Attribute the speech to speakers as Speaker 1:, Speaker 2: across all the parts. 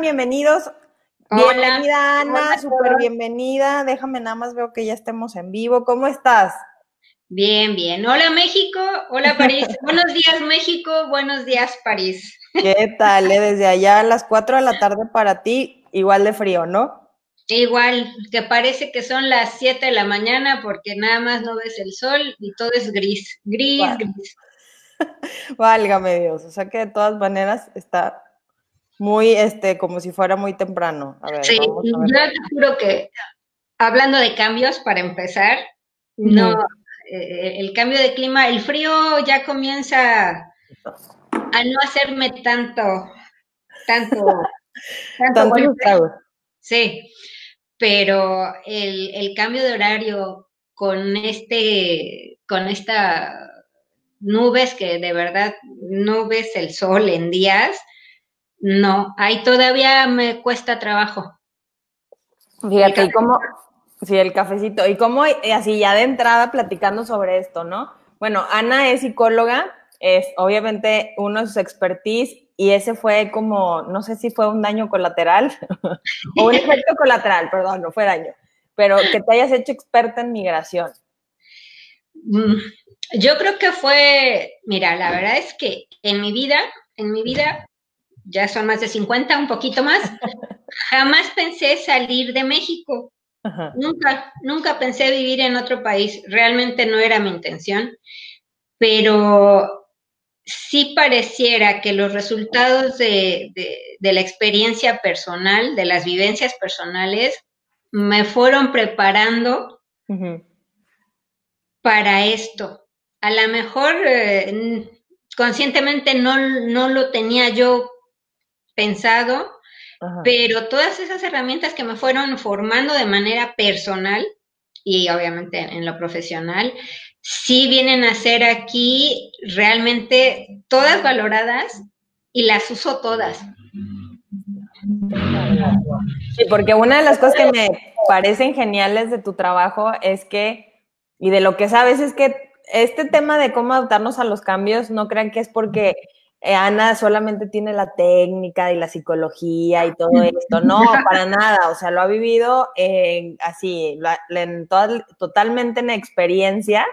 Speaker 1: Bienvenidos. Bienvenida, Ana, súper bienvenida. Déjame nada más, veo que ya estemos en vivo. ¿Cómo estás?
Speaker 2: Bien, bien. Hola México, hola París. buenos días México, buenos días París.
Speaker 1: ¿Qué tal? Eh? Desde allá a las 4 de la tarde para ti, igual de frío, ¿no?
Speaker 2: Igual, que parece que son las 7 de la mañana porque nada más no ves el sol y todo es gris, gris, gris.
Speaker 1: Válgame Dios, o sea que de todas maneras está muy, este, como si fuera muy temprano.
Speaker 2: A ver, sí, yo te juro que hablando de cambios, para empezar, no, eh, el cambio de clima, el frío ya comienza a no hacerme tanto, tanto, tanto, Sí, pero el, el, cambio de horario con este, con esta nubes que de verdad no ves el sol en días, no, ahí todavía me cuesta trabajo.
Speaker 1: Fíjate, ¿y cómo, Sí, el cafecito. Y como eh, así ya de entrada platicando sobre esto, ¿no? Bueno, Ana es psicóloga, es obviamente uno de sus expertise y ese fue como, no sé si fue un daño colateral o un efecto colateral, perdón, no fue daño, pero que te hayas hecho experta en migración.
Speaker 2: Mm, yo creo que fue, mira, la verdad es que en mi vida, en mi vida, ya son más de 50, un poquito más, jamás pensé salir de México. Nunca, nunca pensé vivir en otro país, realmente no era mi intención, pero sí pareciera que los resultados de, la experiencia personal, de las vivencias personales, me fueron preparando para esto. A lo mejor eh, conscientemente no, no lo tenía yo pensado, pero todas esas herramientas que me fueron formando de manera personal y obviamente en lo profesional, sí vienen a ser aquí realmente todas valoradas y las uso todas.
Speaker 1: Sí, porque una de las cosas que me parecen geniales de tu trabajo es que, y de lo que sabes, es que este tema de cómo adaptarnos a los cambios, no crean que es porque Ana solamente tiene la técnica y la psicología y todo esto. No, para nada. O sea, lo ha vivido así, en totalmente en experiencia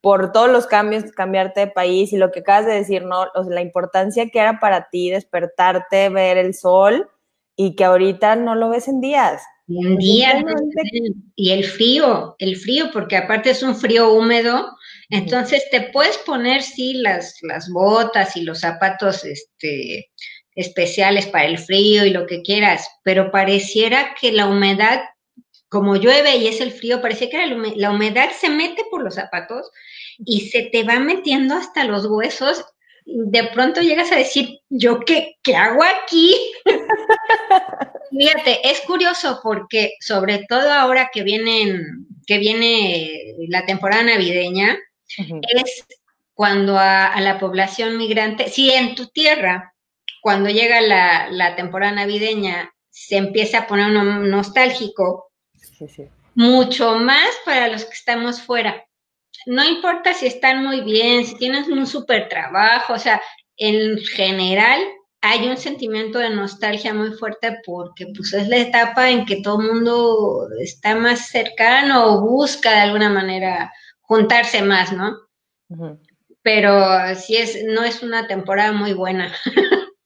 Speaker 1: por todos los cambios, cambiarte de país y lo que acabas de decir, ¿no? la importancia que era para ti despertarte, ver el sol y que ahorita no lo ves en días.
Speaker 2: En días. Y el frío, el frío, porque aparte es un frío húmedo entonces te puedes poner, sí, las, las botas y los zapatos este, especiales para el frío y lo que quieras, pero pareciera que la humedad, como llueve y es el frío, parecía que la humedad se mete por los zapatos y se te va metiendo hasta los huesos. De pronto llegas a decir, ¿yo qué, qué hago aquí? Fíjate, es curioso porque sobre todo ahora que vienen, que viene la temporada navideña, es cuando a, la población migrante, si en tu tierra, cuando llega la, temporada navideña, se empieza a poner un nostálgico, mucho más para los que estamos fuera. No importa si están muy bien, si tienes un súper trabajo, o sea, en general hay un sentimiento de nostalgia muy fuerte porque pues es la etapa en que todo el mundo está más cercano o busca de alguna manera juntarse más, ¿no? Pero sí es, no es una temporada muy buena.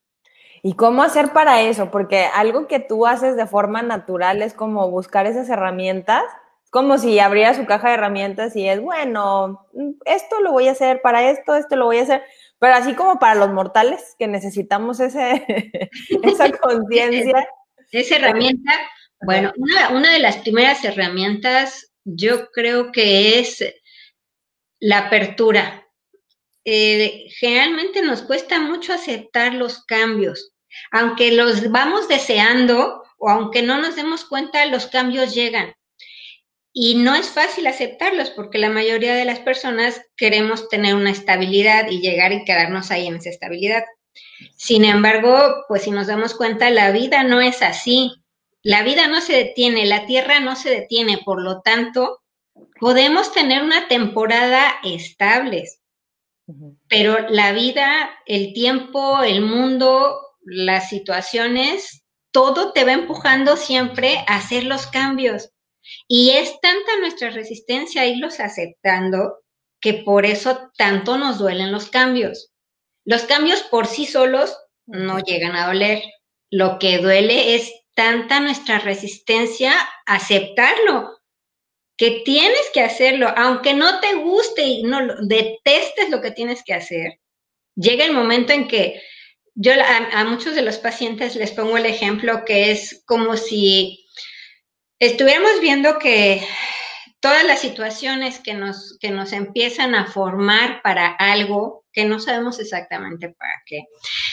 Speaker 1: ¿Y cómo hacer para eso? Porque algo que tú haces de forma natural es como buscar esas herramientas. Como si abriera su caja de herramientas y es, bueno, esto lo voy a hacer para esto, esto lo voy a hacer. Pero así como para los mortales que necesitamos ese, esa conciencia.
Speaker 2: Esa herramienta, bueno, una, una de las primeras herramientas yo creo que es la apertura. Eh, generalmente nos cuesta mucho aceptar los cambios. Aunque los vamos deseando o aunque no nos demos cuenta, los cambios llegan. Y no es fácil aceptarlos porque la mayoría de las personas queremos tener una estabilidad y llegar y quedarnos ahí en esa estabilidad. Sin embargo, pues si nos damos cuenta, la vida no es así. La vida no se detiene, la tierra no se detiene, por lo tanto, podemos tener una temporada estable, pero la vida, el tiempo, el mundo las situaciones, todo te va empujando siempre a hacer los cambios. Y es tanta nuestra resistencia a irlos aceptando que por eso tanto nos duelen los cambios. Los cambios por sí solos no llegan a doler. Lo que duele es tanta nuestra resistencia a aceptarlo, que tienes que hacerlo, aunque no te guste y no detestes lo que tienes que hacer. Llega el momento en que yo a, muchos de los pacientes les pongo el ejemplo que es como si estuviéramos viendo que todas las situaciones que nos, que nos empiezan a formar para algo que no sabemos exactamente para qué.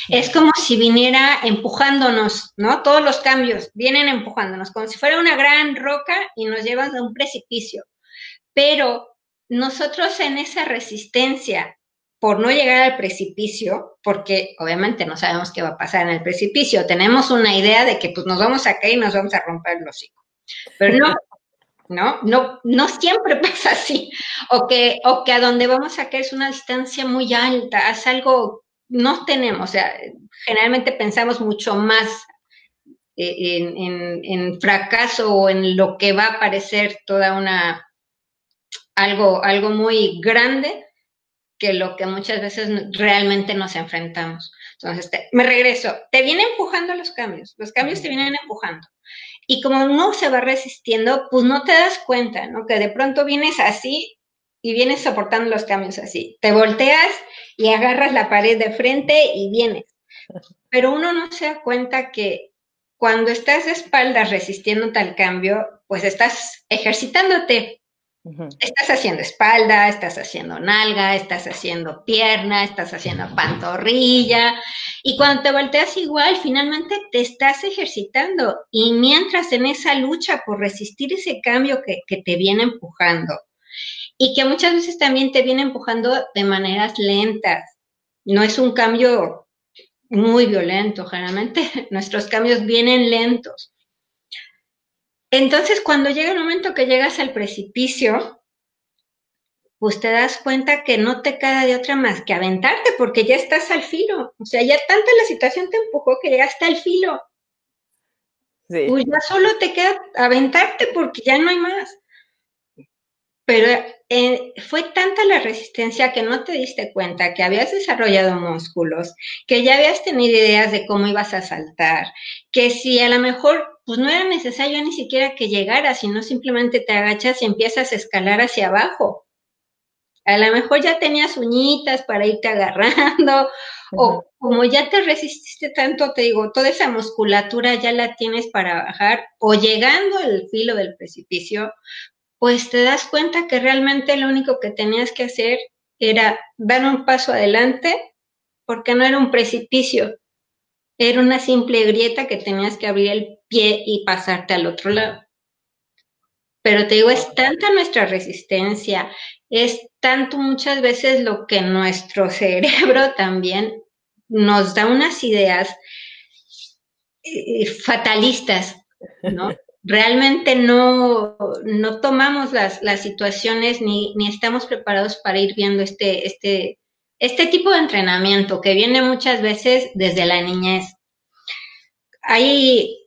Speaker 2: Es como si viniera empujándonos, ¿no? Todos los cambios vienen empujándonos, como si fuera una gran roca y nos llevan a un precipicio. Pero nosotros en esa resistencia por no llegar al precipicio, porque obviamente no sabemos qué va a pasar en el precipicio, tenemos una idea de que pues nos vamos a caer y nos vamos a romper el hocico. Pero no, ¿no? No, no siempre pasa así. O que, o que a donde vamos a caer es una distancia muy alta, es algo, no tenemos, o sea, generalmente pensamos mucho más eh, en, en, fracaso o en lo que va a parecer toda una, algo, algo muy grande que lo que muchas veces realmente nos enfrentamos. Entonces, me regreso, te viene empujando los cambios, los cambios te vienen empujando. Y como no se va resistiendo, pues no te das cuenta, ¿no? Que de pronto vienes así y vienes soportando los cambios así. Te volteas y agarras la pared de frente y vienes. Pero uno no se da cuenta que cuando estás de espaldas resistiendo tal cambio, pues estás ejercitándote, Estás haciendo espalda, estás haciendo nalga, estás haciendo pierna, estás haciendo pantorrilla. Y cuando te volteas igual, finalmente te estás ejercitando. Y mientras en esa lucha por resistir ese cambio que, que te viene empujando, y que muchas veces también te viene empujando de maneras lentas, no es un cambio muy violento, generalmente nuestros cambios vienen lentos. Entonces, cuando llega el momento que llegas al precipicio, pues te das cuenta que no te queda de otra más que aventarte porque ya estás al filo. O sea, ya tanta la situación te empujó que llegaste al filo. Sí. Pues ya solo te queda aventarte porque ya no hay más. Pero eh, fue tanta la resistencia que no te diste cuenta que habías desarrollado músculos, que ya habías tenido ideas de cómo ibas a saltar, que si a lo mejor pues no era necesario ni siquiera que llegaras, sino simplemente te agachas y empiezas a escalar hacia abajo. A lo mejor ya tenías uñitas para irte agarrando, o como ya te resististe tanto, te digo, toda esa musculatura ya la tienes para bajar, o llegando al filo del precipicio, pues te das cuenta que realmente lo único que tenías que hacer era dar un paso adelante, porque no era un precipicio, era una simple grieta que tenías que abrir el pie y pasarte al otro lado. Pero te digo, es tanta nuestra resistencia, es tanto muchas veces lo que nuestro cerebro también nos da unas ideas eh, fatalistas, ¿no? Realmente no, no tomamos las, las situaciones ni, ni, estamos preparados para ir viendo este, este, este tipo de entrenamiento que viene muchas veces desde la niñez. Hay,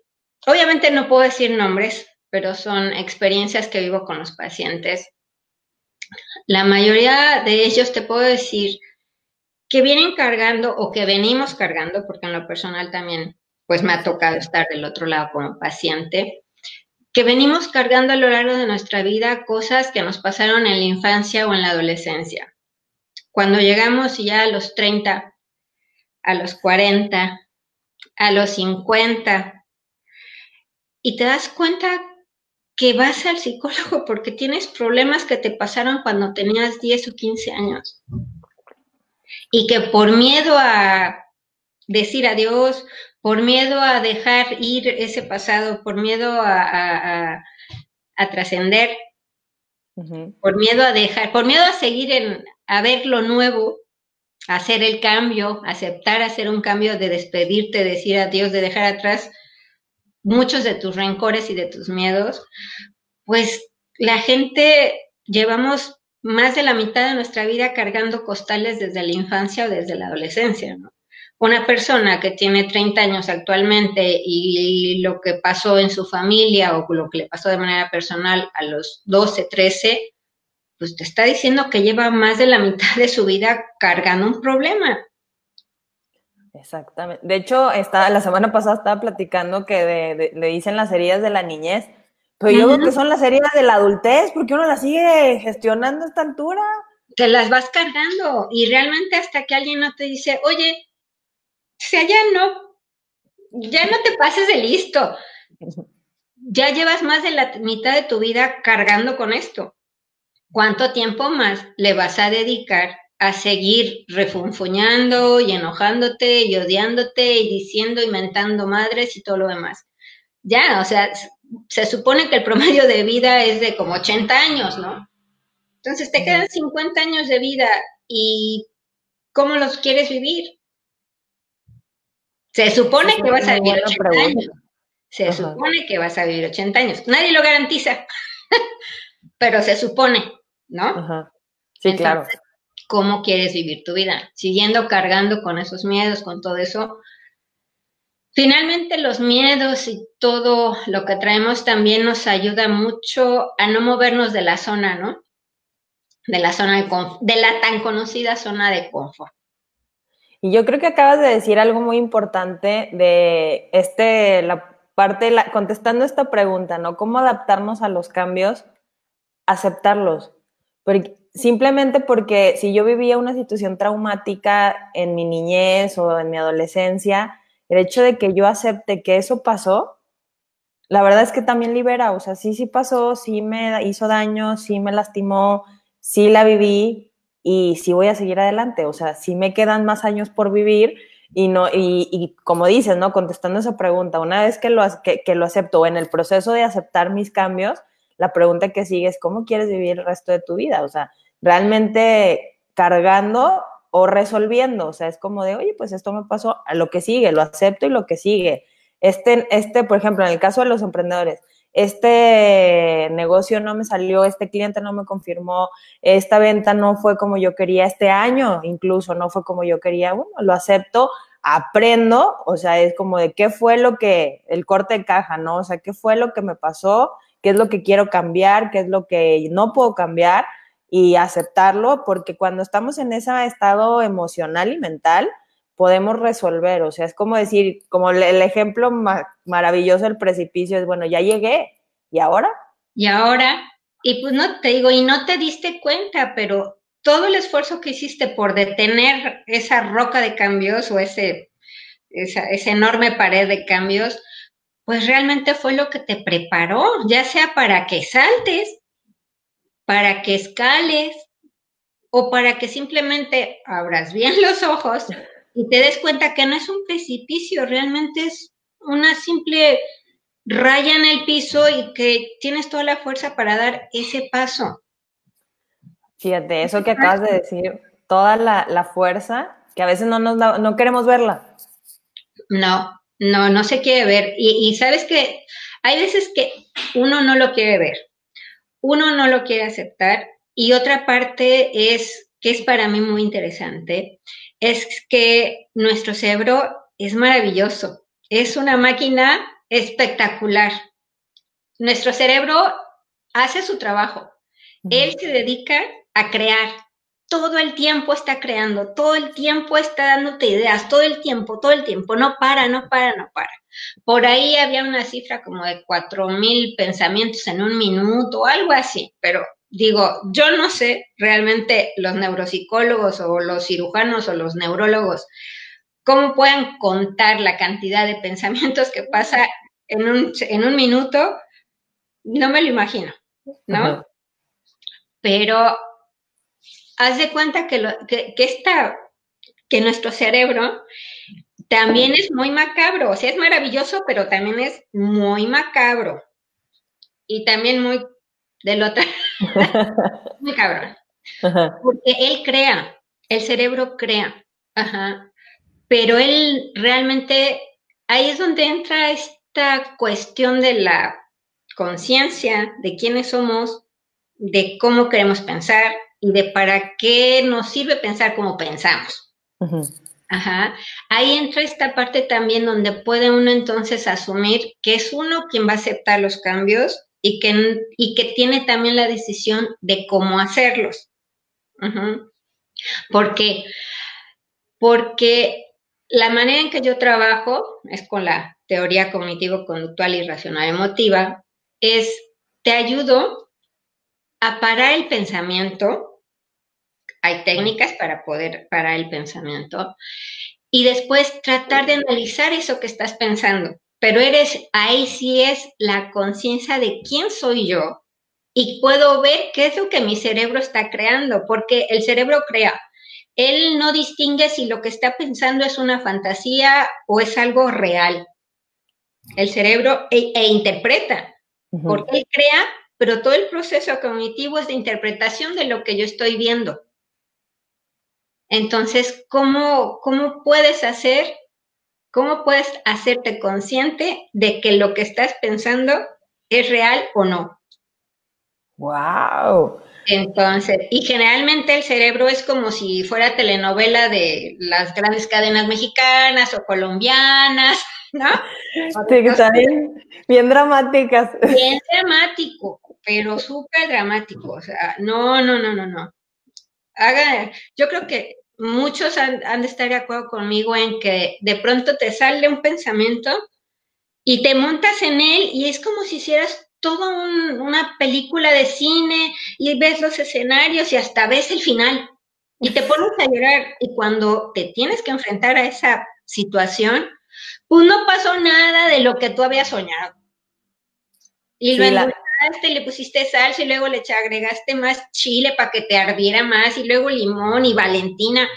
Speaker 2: obviamente no puedo decir nombres, pero son experiencias que vivo con los pacientes. La mayoría de ellos te puedo decir que vienen cargando o que venimos cargando, porque en lo personal también pues me ha tocado estar del otro lado como paciente, que venimos cargando a lo largo de nuestra vida cosas que nos pasaron en la infancia o en la adolescencia. Cuando llegamos ya a los 30, a los 40, a los 50, y te das cuenta que vas al psicólogo porque tienes problemas que te pasaron cuando tenías 10 o 15 años. Y que por miedo a decir adiós, por miedo a dejar ir ese pasado, por miedo a, trascender, por miedo a dejar, por miedo a seguir en, a ver lo nuevo, hacer el cambio, aceptar hacer un cambio de despedirte, decir adiós, de dejar atrás muchos de tus rencores y de tus miedos, pues la gente llevamos más de la mitad de nuestra vida cargando costales desde la infancia o desde la adolescencia, ¿no? Una persona que tiene 30 años actualmente y lo que pasó en su familia o lo que le pasó de manera personal a los 12, 13, pues te está diciendo que lleva más de la mitad de su vida cargando un problema.
Speaker 1: Exactamente. De hecho, está, la semana pasada estaba platicando que le dicen las heridas de la niñez, pero yo creo que son las heridas de la adultez, porque uno las sigue gestionando a esta altura.
Speaker 2: Te las vas cargando y realmente hasta que alguien no te dice, oye, o sea, ya no, ya no te pases de listo. Ya llevas más de la mitad de tu vida cargando con esto. ¿Cuánto tiempo más le vas a dedicar a seguir refunfuñando y enojándote y odiándote y diciendo y mentando madres y todo lo demás? Ya, o sea, se supone que el promedio de vida es de como 80 años, ¿no? Entonces te quedan 50 años de vida y ¿cómo los quieres vivir? Se supone que vas a vivir 80 años. Se supone que vas a vivir 80 años. Nadie lo garantiza, pero se supone, ¿no?
Speaker 1: Sí, claro.
Speaker 2: ¿Cómo quieres vivir tu vida? Siguiendo cargando con esos miedos, con todo eso. Finalmente los miedos y todo lo que traemos también nos ayuda mucho a no movernos de la zona, ¿no? De la zona de, de la tan conocida zona de confort.
Speaker 1: Y yo creo que acabas de decir algo muy importante de este, la parte, la, contestando esta pregunta, ¿no? ¿Cómo adaptarnos a los cambios? Aceptarlos. Porque, simplemente porque si yo vivía una situación traumática en mi niñez o en mi adolescencia, el hecho de que yo acepte que eso pasó, la verdad es que también libera, o sea, sí, sí pasó, sí me hizo daño, sí me lastimó, sí la viví, y si voy a seguir adelante, o sea, si me quedan más años por vivir y no y, y como dices, ¿no? Contestando esa pregunta, una vez que lo, que, que lo acepto en el proceso de aceptar mis cambios, la pregunta que sigue es cómo quieres vivir el resto de tu vida, o sea, realmente cargando o resolviendo, o sea, es como de, oye, pues esto me pasó, a lo que sigue, lo acepto y lo que sigue. Este, este, por ejemplo, en el caso de los emprendedores, este negocio no me salió, este cliente no me confirmó, esta venta no fue como yo quería, este año incluso no fue como yo quería, bueno, lo acepto, aprendo, o sea, es como de qué fue lo que, el corte de caja, ¿no? O sea, qué fue lo que me pasó, qué es lo que quiero cambiar, qué es lo que no puedo cambiar y aceptarlo, porque cuando estamos en ese estado emocional y mental, podemos resolver. O sea, es como decir, como el ejemplo maravilloso del precipicio es, bueno, ya llegué, ¿y ahora?
Speaker 2: Y ahora, y pues no te digo, y no te diste cuenta, pero todo el esfuerzo que hiciste por detener esa roca de cambios o ese, esa, esa enorme pared de cambios, pues realmente fue lo que te preparó, ya sea para que saltes, para que escales o para que simplemente abras bien los ojos y te des cuenta que no es un precipicio, realmente es una simple raya en el piso y que tienes toda la fuerza para dar ese paso.
Speaker 1: Fíjate, eso que acabas de decir, toda la, fuerza, que a veces no, nos no queremos verla.
Speaker 2: No, no, no se quiere ver. Y, y sabes que hay veces que uno no lo quiere ver, uno no lo quiere aceptar. Y otra parte es, que es para mí muy interesante, es que nuestro cerebro es maravilloso, es una máquina espectacular. Nuestro cerebro hace su trabajo, él se dedica a crear, todo el tiempo está creando, todo el tiempo está dándote ideas, todo el tiempo, todo el tiempo, no para, no para, no para. Por ahí había una cifra como de cuatro mil pensamientos en un minuto, algo así, pero digo, yo no sé realmente los neuropsicólogos o los cirujanos o los neurólogos cómo pueden contar la cantidad de pensamientos que pasa en un, en un minuto, no me lo imagino, ¿no? Pero haz de cuenta que, lo, que, que, que nuestro cerebro también es muy macabro, o sea, es maravilloso, pero también es muy macabro. Y también muy del otro. Muy cabrón. Porque él crea, el cerebro crea. Ajá. Pero él realmente, ahí es donde entra esta cuestión de la conciencia, de quiénes somos, de cómo queremos pensar y de para qué nos sirve pensar como pensamos. Ajá. Ahí entra esta parte también donde puede uno entonces asumir que es uno quien va a aceptar los cambios y que, y que tiene también la decisión de cómo hacerlos. Porque, porque la manera en que yo trabajo es con la teoría cognitivo-conductual y racional emotiva, es te ayudo a parar el pensamiento hay técnicas para poder parar el pensamiento y después tratar de analizar eso que estás pensando. Pero eres, ahí sí es la conciencia de quién soy yo y puedo ver qué es lo que mi cerebro está creando, porque el cerebro crea. Él no distingue si lo que está pensando es una fantasía o es algo real. El cerebro e, e interpreta, porque él crea, pero todo el proceso cognitivo es de interpretación de lo que yo estoy viendo. Entonces, ¿cómo, cómo puedes hacer, cómo puedes hacerte consciente de que lo que estás pensando es real o no?
Speaker 1: Wow.
Speaker 2: Entonces, y generalmente el cerebro es como si fuera telenovela de las grandes cadenas mexicanas o colombianas, ¿no?
Speaker 1: Sí, está bien, bien dramáticas.
Speaker 2: Bien dramático, pero súper dramático. O sea, no, no, no, no, no. Haga, yo creo que muchos han, de estar de acuerdo conmigo en que de pronto te sale un pensamiento y te montas en él y es como si hicieras toda una película de cine y ves los escenarios y hasta ves el final y te pones a llorar y cuando te tienes que enfrentar a esa situación, pues no pasó nada de lo que tú habías soñado. Y lo le pusiste salsa y luego le agregaste más chile para que te ardiera más y luego limón y valentina.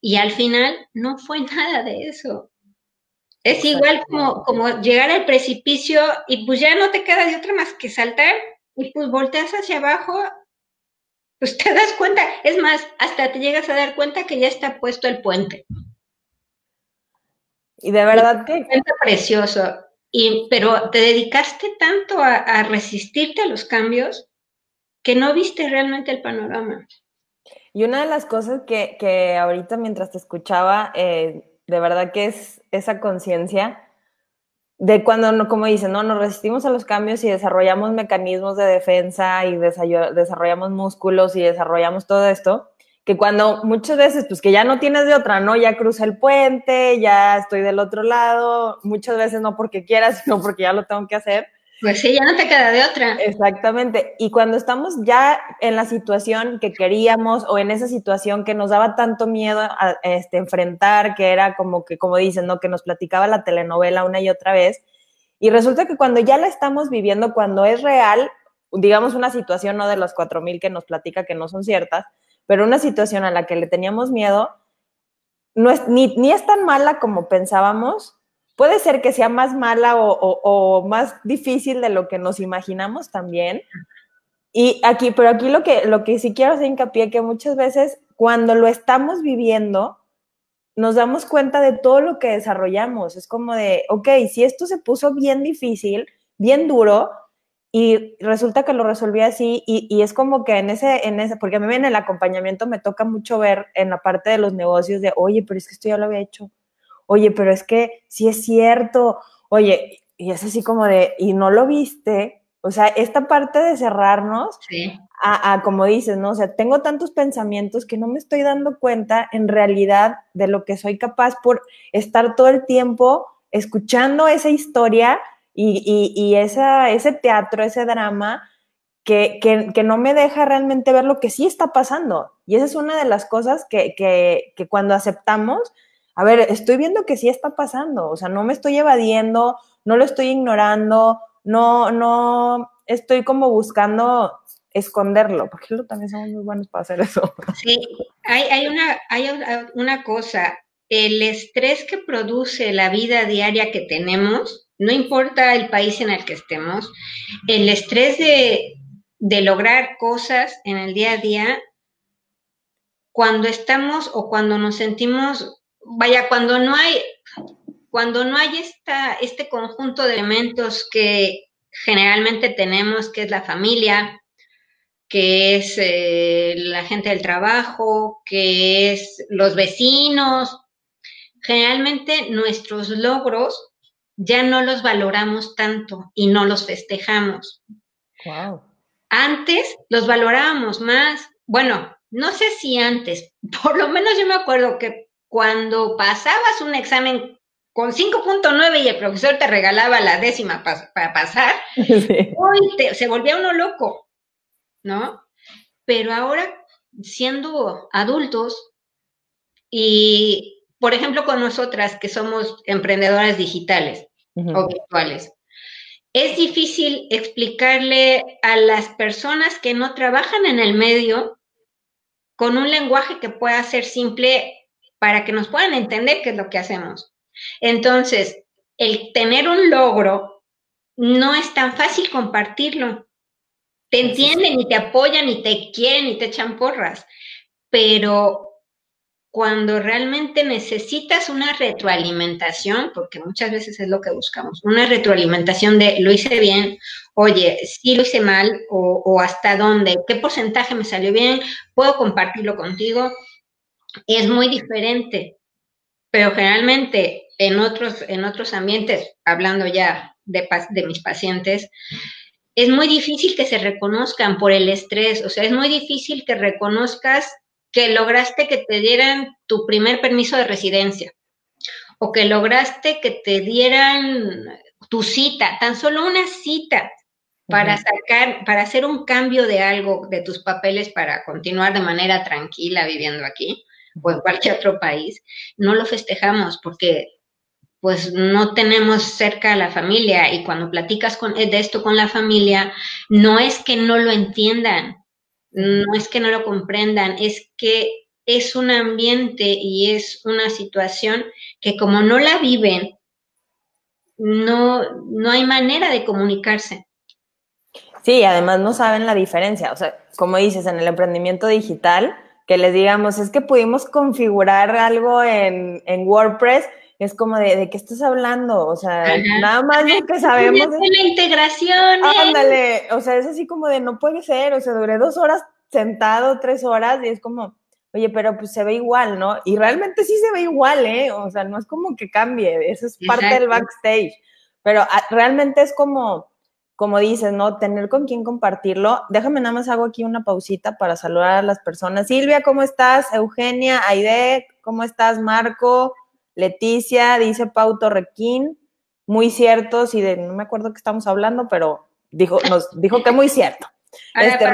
Speaker 2: Y al final no fue nada de eso. Es igual como, como llegar al precipicio y pues ya no te queda de otra más que saltar y pues volteas hacia abajo, pues te das cuenta, es más, hasta te llegas a dar cuenta que ya está puesto el puente.
Speaker 1: Y de verdad que...
Speaker 2: Es precioso pero te dedicaste tanto a, resistirte a los cambios que no viste realmente el panorama.
Speaker 1: Y una de las cosas que, que ahorita mientras te escuchaba, eh, de verdad que es esa conciencia de cuando, como dicen, no, nos resistimos a los cambios y desarrollamos mecanismos de defensa y desarrollamos músculos y desarrollamos todo esto, que cuando muchas veces, pues que ya no tienes de otra, ¿no? Ya cruza el puente, ya estoy del otro lado, muchas veces no porque quieras, sino porque ya lo tengo que hacer.
Speaker 2: Pues sí, ya no te queda de otra.
Speaker 1: Exactamente. Y cuando estamos ya en la situación que queríamos o en esa situación que nos daba tanto miedo a este, enfrentar, que era como que, como dicen, ¿no? Que nos platicaba la telenovela una y otra vez. Y resulta que cuando ya la estamos viviendo, cuando es real, digamos una situación, no de los cuatro mil que nos platica que no son ciertas, pero una situación a la que le teníamos miedo no es, ni, ni es tan mala como pensábamos, puede ser que sea más mala o, más difícil de lo que nos imaginamos también. Y aquí, pero aquí lo que, lo que sí quiero hacer hincapié que muchas veces cuando lo estamos viviendo, nos damos cuenta de todo lo que desarrollamos. Es como de, ok, si esto se puso bien difícil, bien duro, y resulta que lo resolví así y, es como que en ese, en ese, porque a mí en el acompañamiento me toca mucho ver en la parte de los negocios de, oye, pero es que esto ya lo había hecho, oye, pero es que sí es cierto, oye, y es así como de, y no lo viste, o sea, esta parte de cerrarnos a, a, como dices, ¿no? O sea, tengo tantos pensamientos que no me estoy dando cuenta en realidad de lo que soy capaz por estar todo el tiempo escuchando esa historia y, y, esa, ese teatro, ese drama que, que, no me deja realmente ver lo que sí está pasando. Y esa es una de las cosas que, que, cuando aceptamos, a ver, estoy viendo que sí está pasando, o sea, no me estoy evadiendo, no lo estoy ignorando, no, no estoy como buscando esconderlo, porque también somos muy buenos para hacer eso.
Speaker 2: Sí, hay, hay, una, hay una cosa, el estrés que produce la vida diaria que tenemos, no importa el país en el que estemos, el estrés de, lograr cosas en el día a día, cuando estamos o cuando nos sentimos, vaya, cuando no hay, cuando no hay esta, este conjunto de elementos que generalmente tenemos, que es la familia, que es eh, la gente del trabajo, que es los vecinos, generalmente nuestros logros ya no los valoramos tanto y no los festejamos. Wow. Antes los valorábamos más. Bueno, no sé si antes, por lo menos yo me acuerdo que cuando pasabas un examen con 5.9 y el profesor te regalaba la décima para pasar, se volvía uno loco, ¿no? Pero ahora, siendo adultos y, por ejemplo, con nosotras que somos emprendedoras digitales o virtuales, es difícil explicarle a las personas que no trabajan en el medio con un lenguaje que pueda ser simple para que nos puedan entender qué es lo que hacemos. Entonces, el tener un logro no es tan fácil compartirlo. Te entienden y te apoyan y te quieren y te echan porras, pero cuando realmente necesitas una retroalimentación, porque muchas veces es lo que buscamos, una retroalimentación de lo hice bien, oye, sí lo hice mal, o, hasta dónde, qué porcentaje me salió bien, puedo compartirlo contigo, es muy diferente. Pero generalmente en otros, en otros ambientes, hablando ya de, de mis pacientes, es muy difícil que se reconozcan por el estrés, o sea, es muy difícil que reconozcas que lograste que te dieran tu primer permiso de residencia o que lograste que te dieran tu cita, tan solo una cita para sacar, para hacer un cambio de algo de tus papeles para continuar de manera tranquila viviendo aquí o en cualquier otro país, no lo festejamos porque pues no tenemos cerca a la familia y cuando platicas con, de esto con la familia, no es que no lo entiendan, no es que no lo comprendan, es que es un ambiente y es una situación que como no la viven, no, no hay manera de comunicarse.
Speaker 1: Sí, además no saben la diferencia. O sea, como dices, en el emprendimiento digital, que les digamos, es que pudimos configurar algo en, en WordPress, es como de, ¿de qué estás hablando? O sea, nada más lo que sabemos. Es
Speaker 2: la integración.
Speaker 1: Ándale, o sea, es así como de, no puede ser, o sea, duré dos horas sentado, tres horas, y es como, oye, pero pues se ve igual, ¿no? Y realmente sí se ve igual, ¿eh? O sea, no es como que cambie, eso es parte del backstage, pero ah, realmente es como como dices, ¿no? Tener con quién compartirlo. Déjame nada más hago aquí una pausita para saludar a las personas. Silvia, ¿cómo estás? Eugenia, Aide, ¿cómo estás? Marco, Leticia, dice Pau Torrequín. Muy cierto, sí, de, no me acuerdo qué estamos hablando, pero dijo, nos dijo que muy cierto. Este,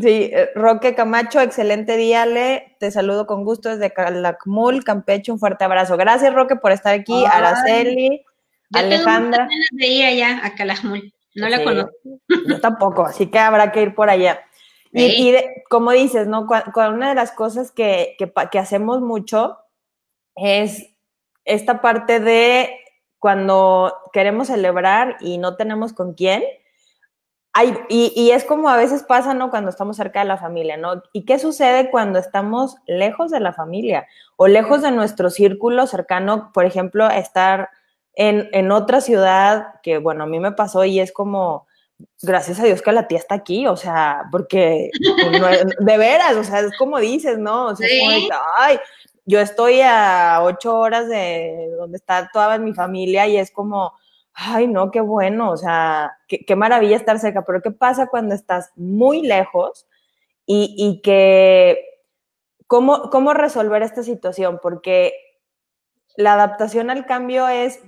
Speaker 1: sí, eh, Roque Camacho, excelente día, Le. Te saludo con gusto desde Calakmul, Campeche. Un fuerte abrazo. Gracias, Roque, por estar aquí. Araceli, Alejandra.
Speaker 2: Tengo de ir allá a Calakmul. No la conozco.
Speaker 1: Yo tampoco, así que habrá que ir por allá. Y, como dices, ¿no? una de las cosas que, que, hacemos mucho es esta parte de cuando queremos celebrar y no tenemos con quién. Hay, y, y, es como a veces pasa, ¿no? Cuando estamos cerca de la familia, ¿no? ¿Y qué sucede cuando estamos lejos de la familia o lejos de nuestro círculo cercano? Por ejemplo, estar en, otra ciudad, que bueno, a mí me pasó y es como, gracias a Dios que la tía está aquí, o sea, porque de veras, o sea, es como dices, ¿no? O sea, es como ay, yo estoy a ocho horas de donde está toda mi familia y es como, ay, no, qué bueno, o sea, qué, qué maravilla estar cerca, pero ¿qué pasa cuando estás muy lejos y, y que, ¿cómo, ¿cómo resolver esta situación? Porque la adaptación al cambio es,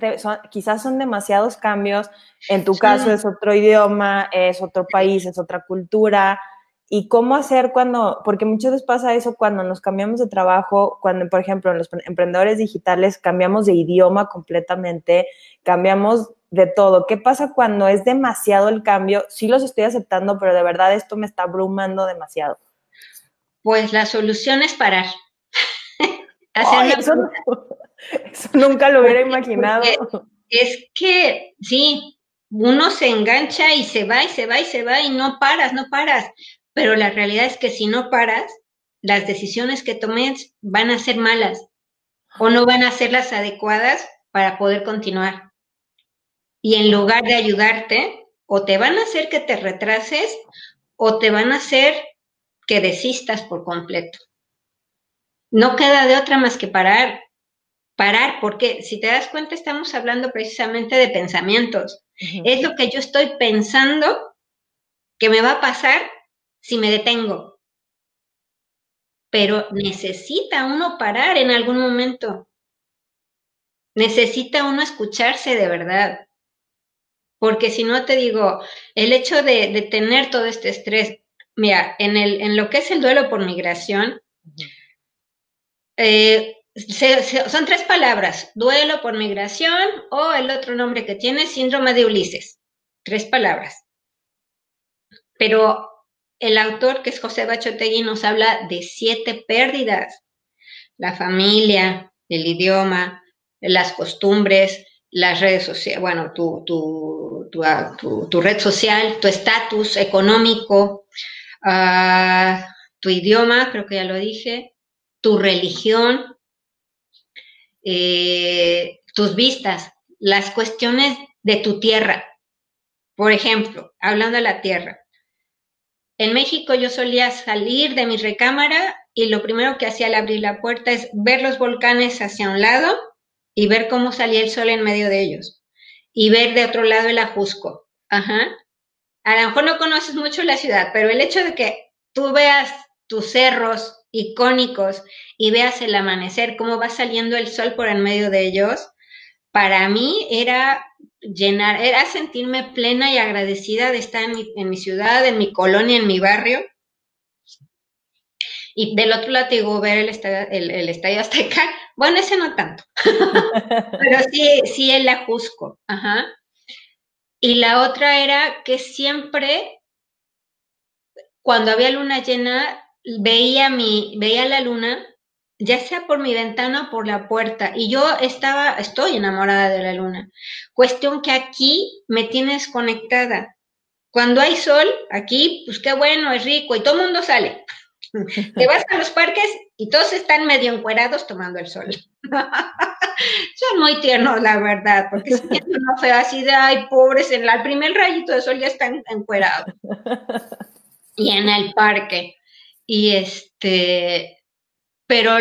Speaker 1: quizás son demasiados cambios, en tu caso es otro idioma, es otro país, es otra cultura, y cómo hacer cuando, porque muchas veces pasa eso cuando nos cambiamos de trabajo, cuando, por ejemplo, en los emprendedores digitales cambiamos de idioma completamente, cambiamos de todo. ¿Qué pasa cuando es demasiado el cambio? Sí los estoy aceptando, pero de verdad esto me está abrumando demasiado.
Speaker 2: Pues la solución es parar.
Speaker 1: Hacer eso nunca lo hubiera imaginado.
Speaker 2: Es que, sí, uno se engancha y se va y se va y se va y no paras, no paras. Pero la realidad es que si no paras, las decisiones que tomes van a ser malas o no van a ser las adecuadas para poder continuar. Y en lugar de ayudarte, o te van a hacer que te retrases o te van a hacer que desistas por completo. No queda de otra más que parar parar, porque si te das cuenta estamos hablando precisamente de pensamientos. Es lo que yo estoy pensando que me va a pasar si me detengo. Pero necesita uno parar en algún momento. Necesita uno escucharse de verdad. Porque si no te digo, el hecho de, tener todo este estrés, mira, en, lo que es el duelo por migración, eh, son tres palabras, duelo por migración o el otro nombre que tiene, síndrome de Ulises. Tres palabras. Pero el autor, que es José Bachotegui, nos habla de siete pérdidas. La familia, el idioma, las costumbres, las redes sociales, bueno, tu, tu, tu, red social, tu estatus económico, ah, tu idioma, creo que ya lo dije, tu religión, eh, tus vistas, las cuestiones de tu tierra. Por ejemplo, hablando de la tierra. En México yo solía salir de mi recámara y lo primero que hacía al abrir la puerta es ver los volcanes hacia un lado y ver cómo salía el sol en medio de ellos. Y ver de otro lado el Ajusco. Ajá. A lo mejor no conoces mucho la ciudad, pero el hecho de que tú veas tus cerros icónicos y veas el amanecer, cómo va saliendo el sol por en medio de ellos, para mí era llenar, era sentirme plena y agradecida de estar en mi, ciudad, en mi colonia, en mi barrio. Y del otro lado te digo, ver el estadio, el, el estadio Azteca, bueno, ese no tanto, pero sí, sí el Ajusco, ajá. Y la otra era que siempre, cuando había luna llena, veía, mi, veía la luna, ya sea por mi ventana o por la puerta, y yo estaba, estoy enamorada de la luna. Cuestión que aquí me tienes conectada. Cuando hay sol, aquí, pues qué bueno, es rico, y todo el mundo sale. Te vas a los parques y todos están medio encuerados tomando el sol. Son muy tiernos, la verdad, porque si no fue así de, ay, pobres, en el primer rayito de sol ya están encuerados. Y en el parque. Y este, pero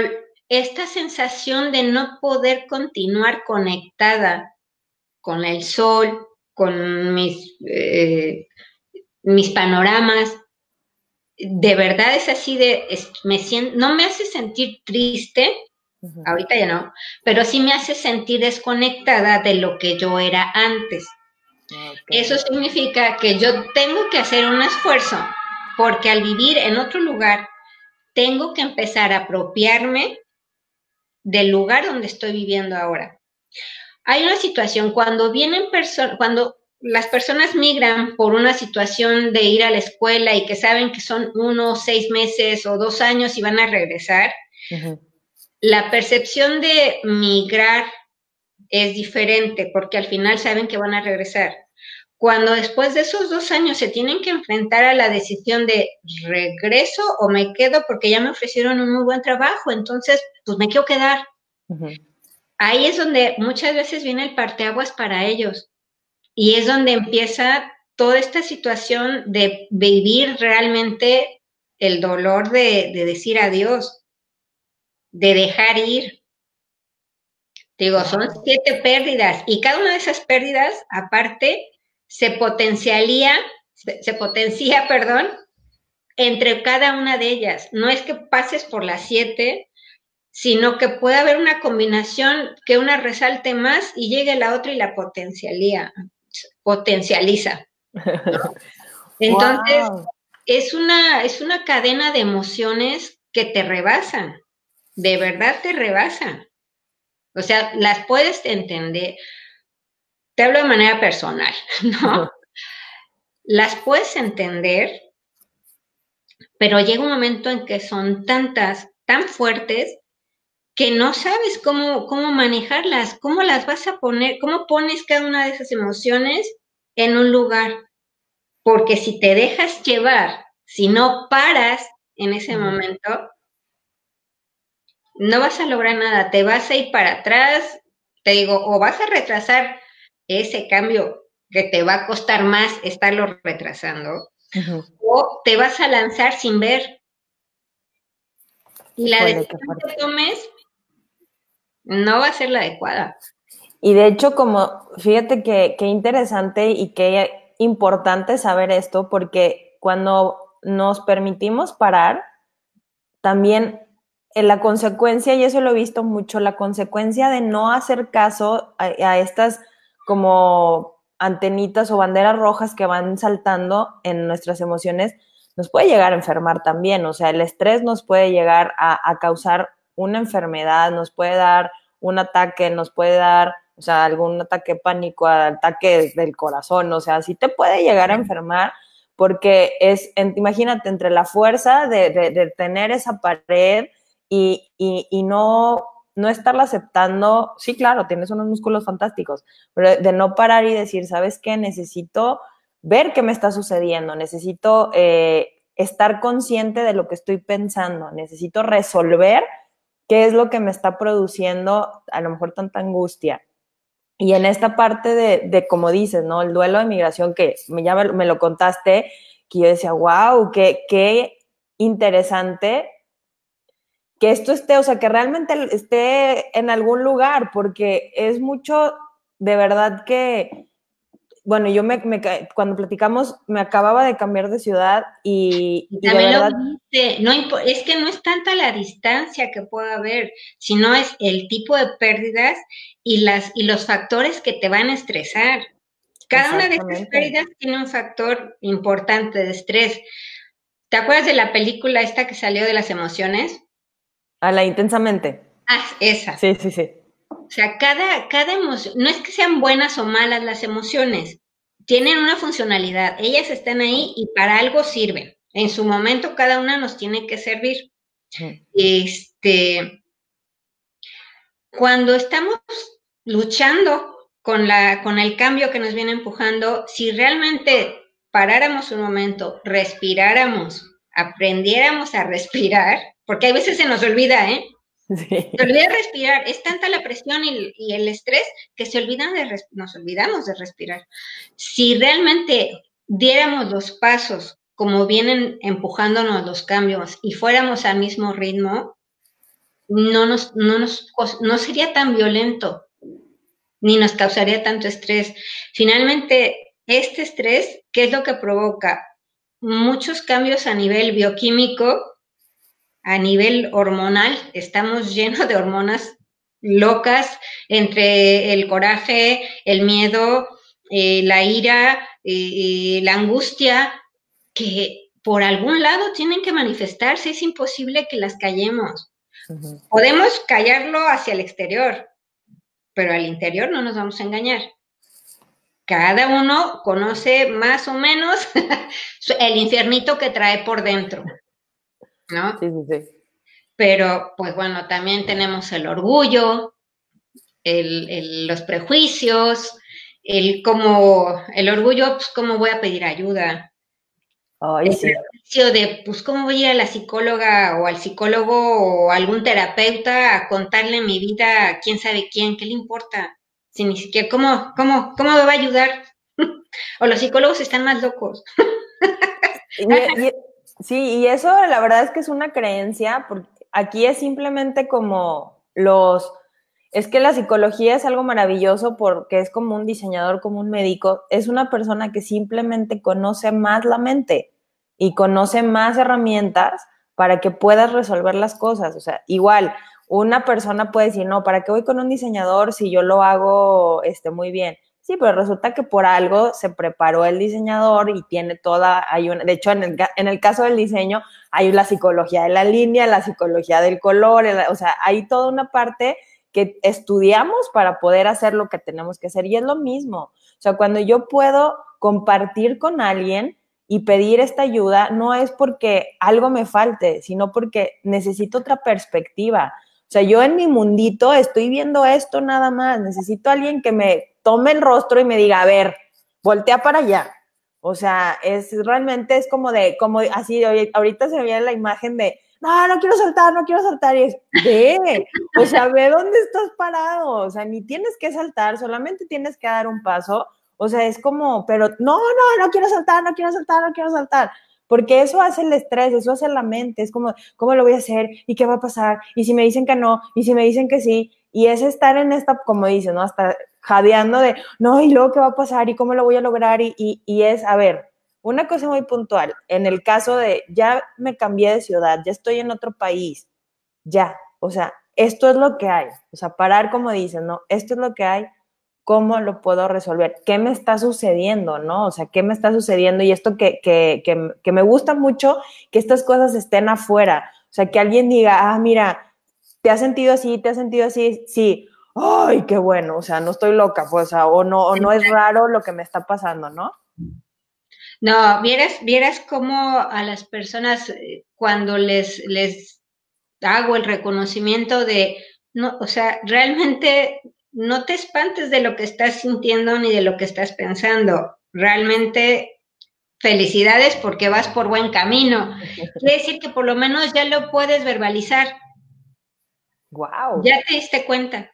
Speaker 2: esta sensación de no poder continuar conectada con el sol, con mis, eh, mis panoramas, de verdad es así de, me siento, no me hace sentir triste, ahorita ya no, pero sí me hace sentir desconectada de lo que yo era antes. Eso significa que yo tengo que hacer un esfuerzo porque al vivir en otro lugar, tengo que empezar a apropiarme del lugar donde estoy viviendo ahora. Hay una situación cuando vienen personas, cuando las personas migran por una situación de ir a la escuela y que saben que son uno, seis meses o dos años y van a regresar, la percepción de migrar es diferente porque al final saben que van a regresar cuando después de esos dos años se tienen que enfrentar a la decisión de regreso o me quedo porque ya me ofrecieron un muy buen trabajo, entonces pues me quiero quedar. Ahí es donde muchas veces viene el parteaguas para ellos y es donde empieza toda esta situación de vivir realmente el dolor de, de decir adiós, de dejar ir. Digo, son siete pérdidas y cada una de esas pérdidas, aparte, se potenciaría, se, potencia, perdón, entre cada una de ellas. No es que pases por las siete, sino que puede haber una combinación que una resalte más y llegue la otra y la potencialía, potencializa. Entonces, es, una, es una cadena de emociones que te rebasan, de verdad te rebasan. O sea, las puedes entender, te hablo de manera personal, ¿no? Las puedes entender, pero llega un momento en que son tantas, tan fuertes, que no sabes cómo, cómo manejarlas, cómo las vas a poner, cómo pones cada una de esas emociones en un lugar. Porque si te dejas llevar, si no paras en ese momento, no vas a lograr nada, te vas a ir para atrás, te digo, o vas a retrasar ese cambio que te va a costar más estarlo retrasando, o te vas a lanzar sin ver. Y la decisión que tomes no va a ser la adecuada.
Speaker 1: Y de hecho, como, fíjate que, qué interesante y qué importante saber esto, porque cuando nos permitimos parar, también en la consecuencia, y eso lo he visto mucho, la consecuencia de no hacer caso a, estas como antenitas o banderas rojas que van saltando en nuestras emociones, nos puede llegar a enfermar también. O sea, el estrés nos puede llegar a, a causar una enfermedad, nos puede dar un ataque, nos puede dar, o sea, algún ataque pánico, ataque del corazón, o sea, sí te puede llegar a enfermar porque es, imagínate, entre la fuerza de, de tener esa pared, y, no, no estarla aceptando, sí, claro, tienes unos músculos fantásticos, pero de no parar y decir, ¿sabes qué? Necesito ver qué me está sucediendo, necesito eh, estar consciente de lo que estoy pensando, necesito resolver qué es lo que me está produciendo a lo mejor tanta angustia. Y en esta parte de, de como dices, ¿no? El duelo de migración, que ya me, me lo contaste, que yo decía, wow, qué, qué interesante que esto esté, o sea, que realmente esté en algún lugar, porque es mucho, de verdad que, bueno, yo me, cuando platicamos me acababa de cambiar de ciudad y...
Speaker 2: también lo viste, no, es que no es tanta la distancia que pueda haber, sino es el tipo de pérdidas y, las, y los factores que te van a estresar. Cada una de esas pérdidas tiene un factor importante de estrés. ¿Te acuerdas de la película esta que salió de las emociones?
Speaker 1: A la intensamente.
Speaker 2: Ah, esa.
Speaker 1: Sí, sí, sí.
Speaker 2: O sea, cada, cada emoción, no es que sean buenas o malas las emociones, tienen una funcionalidad, ellas están ahí y para algo sirven. En su momento cada una nos tiene que servir. Este, cuando estamos luchando con, la, con el cambio que nos viene empujando, si realmente paráramos un momento, respiráramos, aprendiéramos a respirar, porque a veces se nos olvida, ¿eh? Se olvida respirar. Es tanta la presión y, el estrés que se olvidan de nos olvidamos de respirar. Si realmente diéramos los pasos como vienen empujándonos los cambios y fuéramos al mismo ritmo, no, nos, no, nos, no sería tan violento ni nos causaría tanto estrés. Finalmente, este estrés, ¿qué es lo que provoca? Muchos cambios a nivel bioquímico a nivel hormonal, estamos llenos de hormonas locas entre el coraje, el miedo, eh, la ira, eh, la angustia, que por algún lado tienen que manifestarse, es imposible que las callemos. Podemos callarlo hacia el exterior, pero al interior no nos vamos a engañar. Cada uno conoce más o menos el infiernito que trae por dentro. ¿No?
Speaker 1: Sí, sí, sí.
Speaker 2: Pero, pues bueno, también tenemos el orgullo, el, los prejuicios, el cómo, el orgullo, pues cómo voy a pedir ayuda. el prejuicio de, pues cómo voy a ir a la psicóloga o al psicólogo o algún terapeuta a contarle mi vida a quién sabe quién, ¿qué le importa? Si ni siquiera, ¿cómo, cómo, cómo me va a ayudar? o los psicólogos están más locos.
Speaker 1: Sí, y eso la verdad es que es una creencia, porque aquí es simplemente como los... Es que la psicología es algo maravilloso porque es como un diseñador, como un médico, es una persona que simplemente conoce más la mente y conoce más herramientas para que puedas resolver las cosas. O sea, igual, una persona puede decir, no, ¿para qué voy con un diseñador si yo lo hago este, muy bien? Sí, pero resulta que por algo se preparó el diseñador y tiene toda, hay una, de hecho en el, en el caso del diseño hay la psicología de la línea, la psicología del color, o sea, hay toda una parte que estudiamos para poder hacer lo que tenemos que hacer y es lo mismo. O sea, cuando yo puedo compartir con alguien y pedir esta ayuda, no es porque algo me falte, sino porque necesito otra perspectiva. O sea, yo en mi mundito estoy viendo esto nada más, necesito alguien que me tome el rostro y me diga, a ver, voltea para allá. O sea, es realmente es como de, como así, ahorita se me la imagen de, no, no quiero saltar, no quiero saltar. Y es, ve, o sea, ve dónde estás parado. O sea, ni tienes que saltar, solamente tienes que dar un paso. O sea, es como, pero no, no, no quiero saltar, no quiero saltar, no quiero saltar. porque eso hace el estrés, eso hace la mente, es como, ¿cómo lo voy a hacer? ¿Y qué va a pasar? ¿Y si me dicen que no? ¿Y si me dicen que sí? Y es estar en esta, como dices, ¿no? Hasta jadeando de, no, ¿y luego qué va a pasar? ¿Y cómo lo voy a lograr? Y, y, y es, a ver, una cosa muy puntual, en el caso de, ya me cambié de ciudad, ya estoy en otro país, ya, o sea, esto es lo que hay, o sea, parar como dicen, ¿no? Esto es lo que hay, ¿cómo lo puedo resolver? ¿Qué me está sucediendo, no? O sea, ¿qué me está sucediendo? Y esto que, que, que, que me gusta mucho, que estas cosas estén afuera, o sea, que alguien diga, ah, mira, ¿te has sentido así? ¿Te has sentido así? Sí. Ay, qué bueno, o sea, no estoy loca, pues, o, no, o no es raro lo que me está pasando, ¿no?
Speaker 2: No, vieras, vieras cómo a las personas eh, cuando les, les hago el reconocimiento de, no, o sea, realmente no te espantes de lo que estás sintiendo ni de lo que estás pensando. Realmente felicidades porque vas por buen camino. Quiere decir que por lo menos ya lo puedes verbalizar.
Speaker 1: Wow.
Speaker 2: Ya te diste cuenta.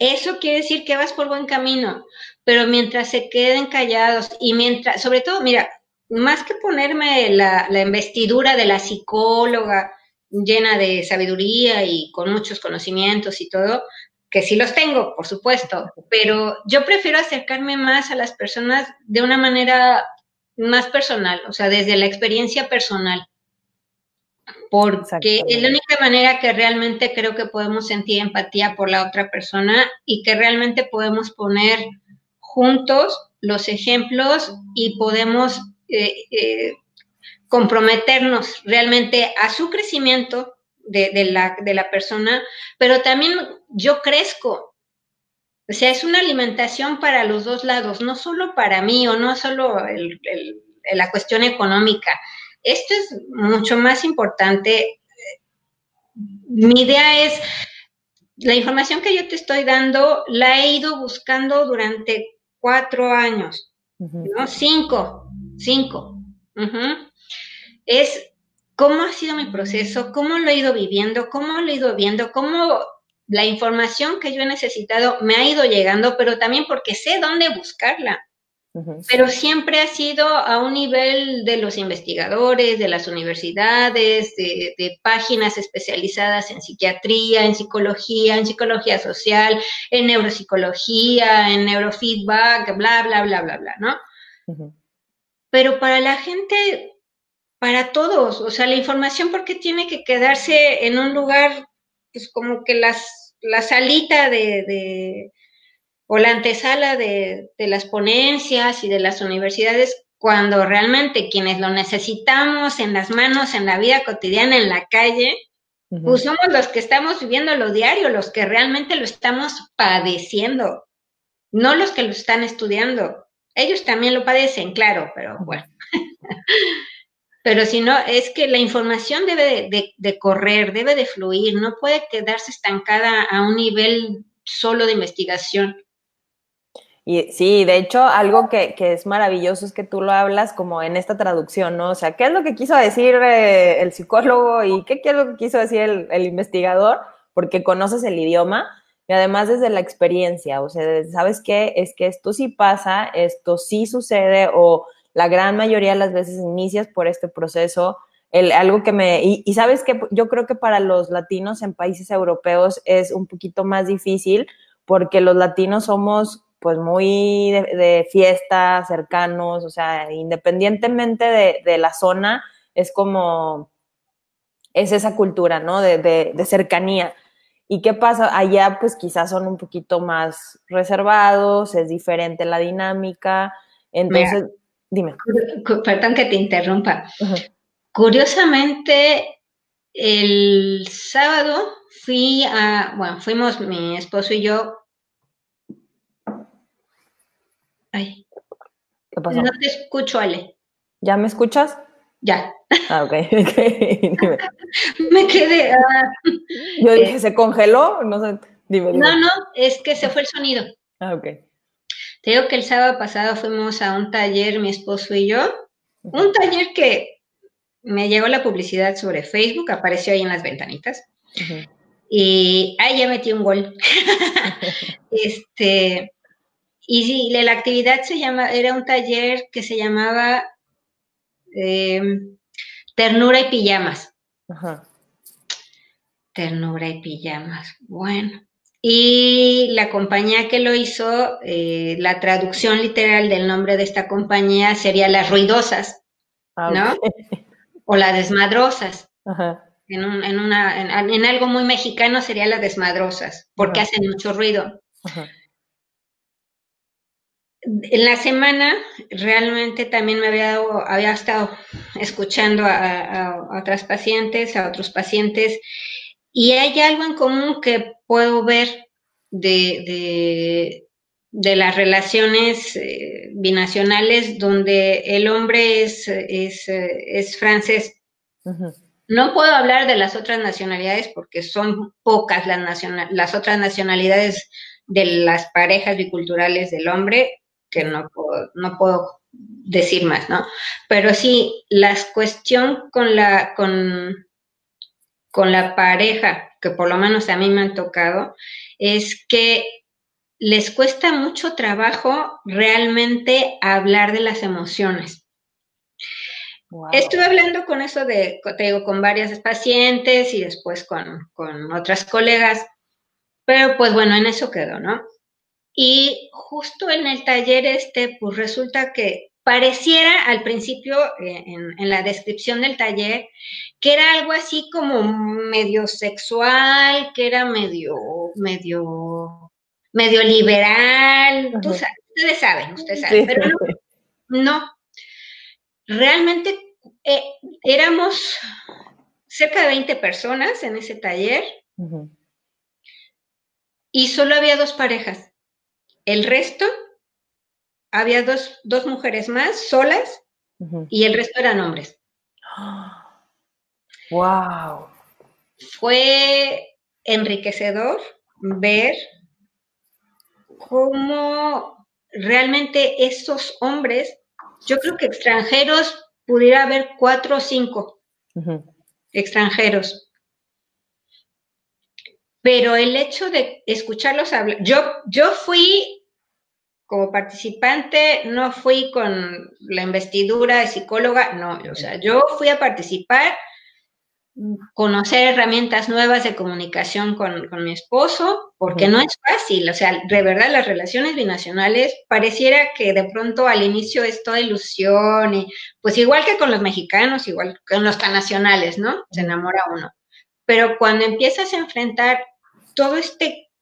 Speaker 2: Eso quiere decir que vas por buen camino, pero mientras se queden callados y mientras, sobre todo, mira, más que ponerme la, la investidura de la psicóloga llena de sabiduría y con muchos conocimientos y todo, que sí los tengo, por supuesto, pero yo prefiero acercarme más a las personas de una manera más personal, o sea, desde la experiencia personal, porque es la única manera que realmente creo que podemos sentir empatía por la otra persona y que realmente podemos poner juntos los ejemplos y podemos eh, eh, comprometernos realmente a su crecimiento de, la, de la persona, pero también yo crezco. O sea, es una alimentación para los dos lados, no solo para mí o no solo la cuestión económica. Esto es mucho más importante. Mi idea es, la información que yo te estoy dando la he ido buscando durante cuatro años, ¿no? Cinco, cinco. Es cómo ha sido mi proceso, cómo lo he ido viviendo, cómo lo he ido viendo, cómo la información que yo he necesitado me ha ido llegando, pero también porque sé dónde buscarla. Pero siempre ha sido a un nivel de los investigadores, de las universidades, de, de, páginas especializadas en psiquiatría, en psicología, en psicología social, en neuropsicología, en neurofeedback, bla, bla, bla, bla, bla, ¿no? Pero para la gente para todos. O sea, la información, ¿por qué tiene que quedarse en un lugar, pues como que las, la salita de, de o la antesala de, de, las ponencias y de las universidades, cuando realmente quienes lo necesitamos en las manos, en la vida cotidiana, en la calle, pues somos los que estamos viviendo lo diario, los que realmente lo estamos padeciendo, no los que lo están estudiando. Ellos también lo padecen, claro, pero bueno. Pero si no, es que la información debe de, correr, debe de fluir, no puede quedarse estancada a un nivel solo de investigación.
Speaker 1: Y sí, de hecho, algo que, es maravilloso es que tú lo hablas como en esta traducción, ¿no? O sea, ¿qué es lo que quiso decir eh, el psicólogo y qué, es lo que quiso decir el, el, investigador? Porque conoces el idioma y además desde la experiencia, o sea, ¿sabes qué? Es que esto sí pasa, esto sí sucede o la gran mayoría de las veces inicias por este proceso. El, algo que me, y, sabes que yo creo que para los latinos en países europeos es un poquito más difícil porque los latinos somos pues muy de, fiesta, cercanos, o sea, independientemente de, de, la zona, es como, es esa cultura, ¿no? De, de, cercanía. ¿Y qué pasa? Allá pues quizás son un poquito más reservados, es diferente la dinámica, entonces... Dime.
Speaker 2: Perdón que te interrumpa. Curiosamente, el sábado fui a, bueno, fuimos mi esposo y yo. Ay.
Speaker 1: ¿Qué pasó?
Speaker 2: No te escucho, Ale.
Speaker 1: ¿Ya me escuchas?
Speaker 2: Ya.
Speaker 1: Ah, ok.
Speaker 2: me quedé. Ah.
Speaker 1: yo dije, ¿se congeló? No sé. Dime,
Speaker 2: dime. No, no, es que se fue el sonido.
Speaker 1: Ah, ok.
Speaker 2: Te digo que el sábado pasado fuimos a un taller, mi esposo y yo, un taller que me llegó la publicidad sobre Facebook, apareció ahí en las ventanitas. Y ahí ya metí un gol. este, y sí, la actividad se llama, era un taller que se llamaba em, ternura y pijamas. Ternura y pijamas. Bueno. Y la compañía que lo hizo, eh, la traducción literal del nombre de esta compañía sería Las Ruidosas, ah, ¿no? O Las Desmadrosas. En, en, una, en, algo muy mexicano sería Las Desmadrosas, porque hacen mucho ruido. En la semana realmente también me había, había estado escuchando a otras pacientes, a otros pacientes, y hay algo en común que puedo ver de, de, las relaciones eh, binacionales donde el hombre es, es, es francés. No puedo hablar de las otras nacionalidades porque son pocas las, las otras nacionalidades de las parejas biculturales del hombre, que no puedo, no puedo decir más, ¿no? Pero sí, la cuestión con la, con, con la pareja, que por lo menos a mí me han tocado, es que les cuesta mucho trabajo realmente hablar de las emociones. Estuve hablando con eso de, te digo, con varias pacientes y después con, con otras colegas, pero pues bueno, en eso quedó, ¿no? Y justo en el taller este, pues resulta que pareciera al principio eh, en, la descripción del taller que era algo así como medio sexual, que era medio, medio, medio liberal. ustedes saben, ustedes saben, pero no. Realmente eh, éramos cerca de 20 personas en ese taller y solo había dos parejas. El resto había dos, dos mujeres más solas y el resto eran hombres.
Speaker 1: ¡Wow!
Speaker 2: Fue enriquecedor ver cómo realmente esos hombres, yo creo que extranjeros, pudiera haber cuatro o cinco extranjeros. Pero el hecho de escucharlos hablar, yo, yo fui como participante no fui con la investidura de psicóloga, no, o sea, yo fui a participar, conocer herramientas nuevas de comunicación con, mi esposo, porque no es fácil, o sea, de verdad las relaciones binacionales pareciera que de pronto al inicio es toda ilusión y pues igual que con los mexicanos, igual que con los canacionales, ¿no? Se enamora uno. Pero cuando empiezas a enfrentar todo este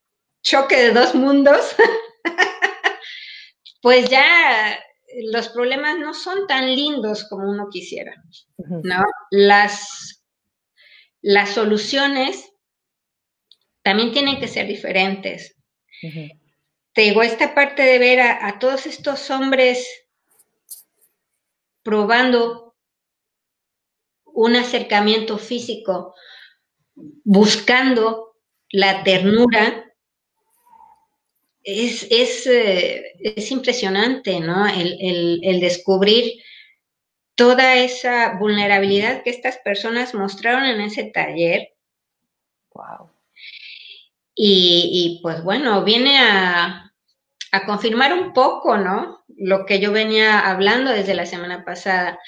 Speaker 2: choque de dos mundos, pues ya los problemas no son tan lindos como uno quisiera, ¿no? Las, las soluciones también tienen que ser diferentes. Te digo, esta parte de ver a, todos estos hombres probando un acercamiento físico, buscando la ternura, es, eh, es, impresionante, ¿no? El, descubrir toda esa vulnerabilidad que estas personas mostraron en ese taller. Wow. Y, pues bueno, viene a, a, confirmar un poco, ¿no? Lo que yo venía hablando desde la semana pasada.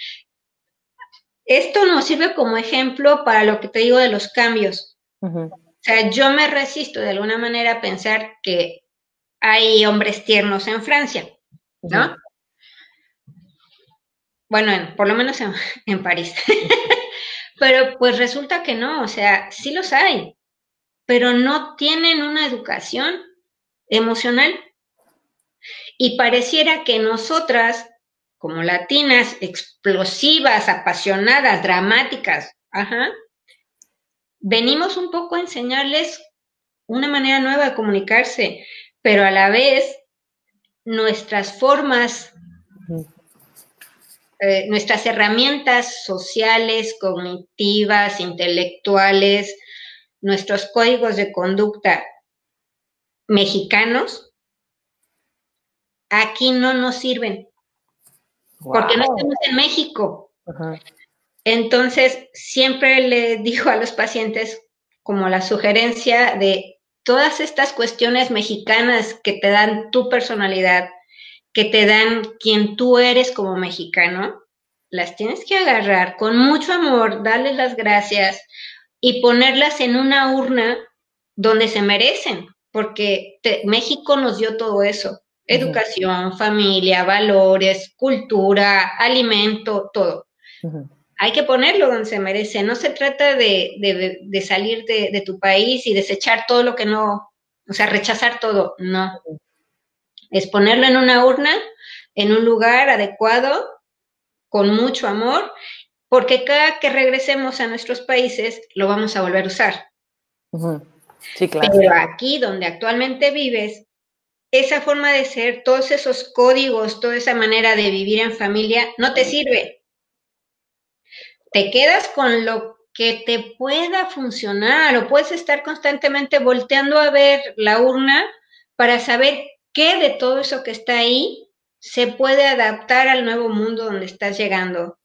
Speaker 2: Esto nos sirve como ejemplo para lo que te digo de los cambios. O sea, yo me resisto de alguna manera a pensar que hay hombres tiernos en Francia, ¿no? Bueno, por lo menos en, París. pero pues resulta que no, o sea, sí los hay, pero no tienen una educación emocional. Y pareciera que nosotras, como latinas, explosivas, apasionadas, dramáticas, ajá, venimos un poco a enseñarles una manera nueva de comunicarse, pero a la vez nuestras formas, eh, nuestras herramientas sociales, cognitivas, intelectuales, nuestros códigos de conducta mexicanos, aquí no nos sirven, porque no estamos en México. Entonces, siempre le digo a los pacientes como la sugerencia de todas estas cuestiones mexicanas que te dan tu personalidad, que te dan quien tú eres como mexicano, las tienes que agarrar con mucho amor, darles las gracias y ponerlas en una urna donde se merecen, porque México nos dio todo eso, educación, familia, valores, cultura, alimento, todo. Hay que ponerlo donde se merece. No se trata de, de, salir de, de, tu país y desechar todo lo que no, o sea, rechazar todo, no. Es ponerlo en una urna, en un lugar adecuado, con mucho amor, porque cada que regresemos a nuestros países lo vamos a volver a usar. Sí, claro. Pero aquí donde actualmente vives, esa forma de ser, todos esos códigos, toda esa manera de vivir en familia, no te sirve. Te quedas con lo que te pueda funcionar o puedes estar constantemente volteando a ver la urna para saber qué de todo eso que está ahí se puede adaptar al nuevo mundo donde estás llegando.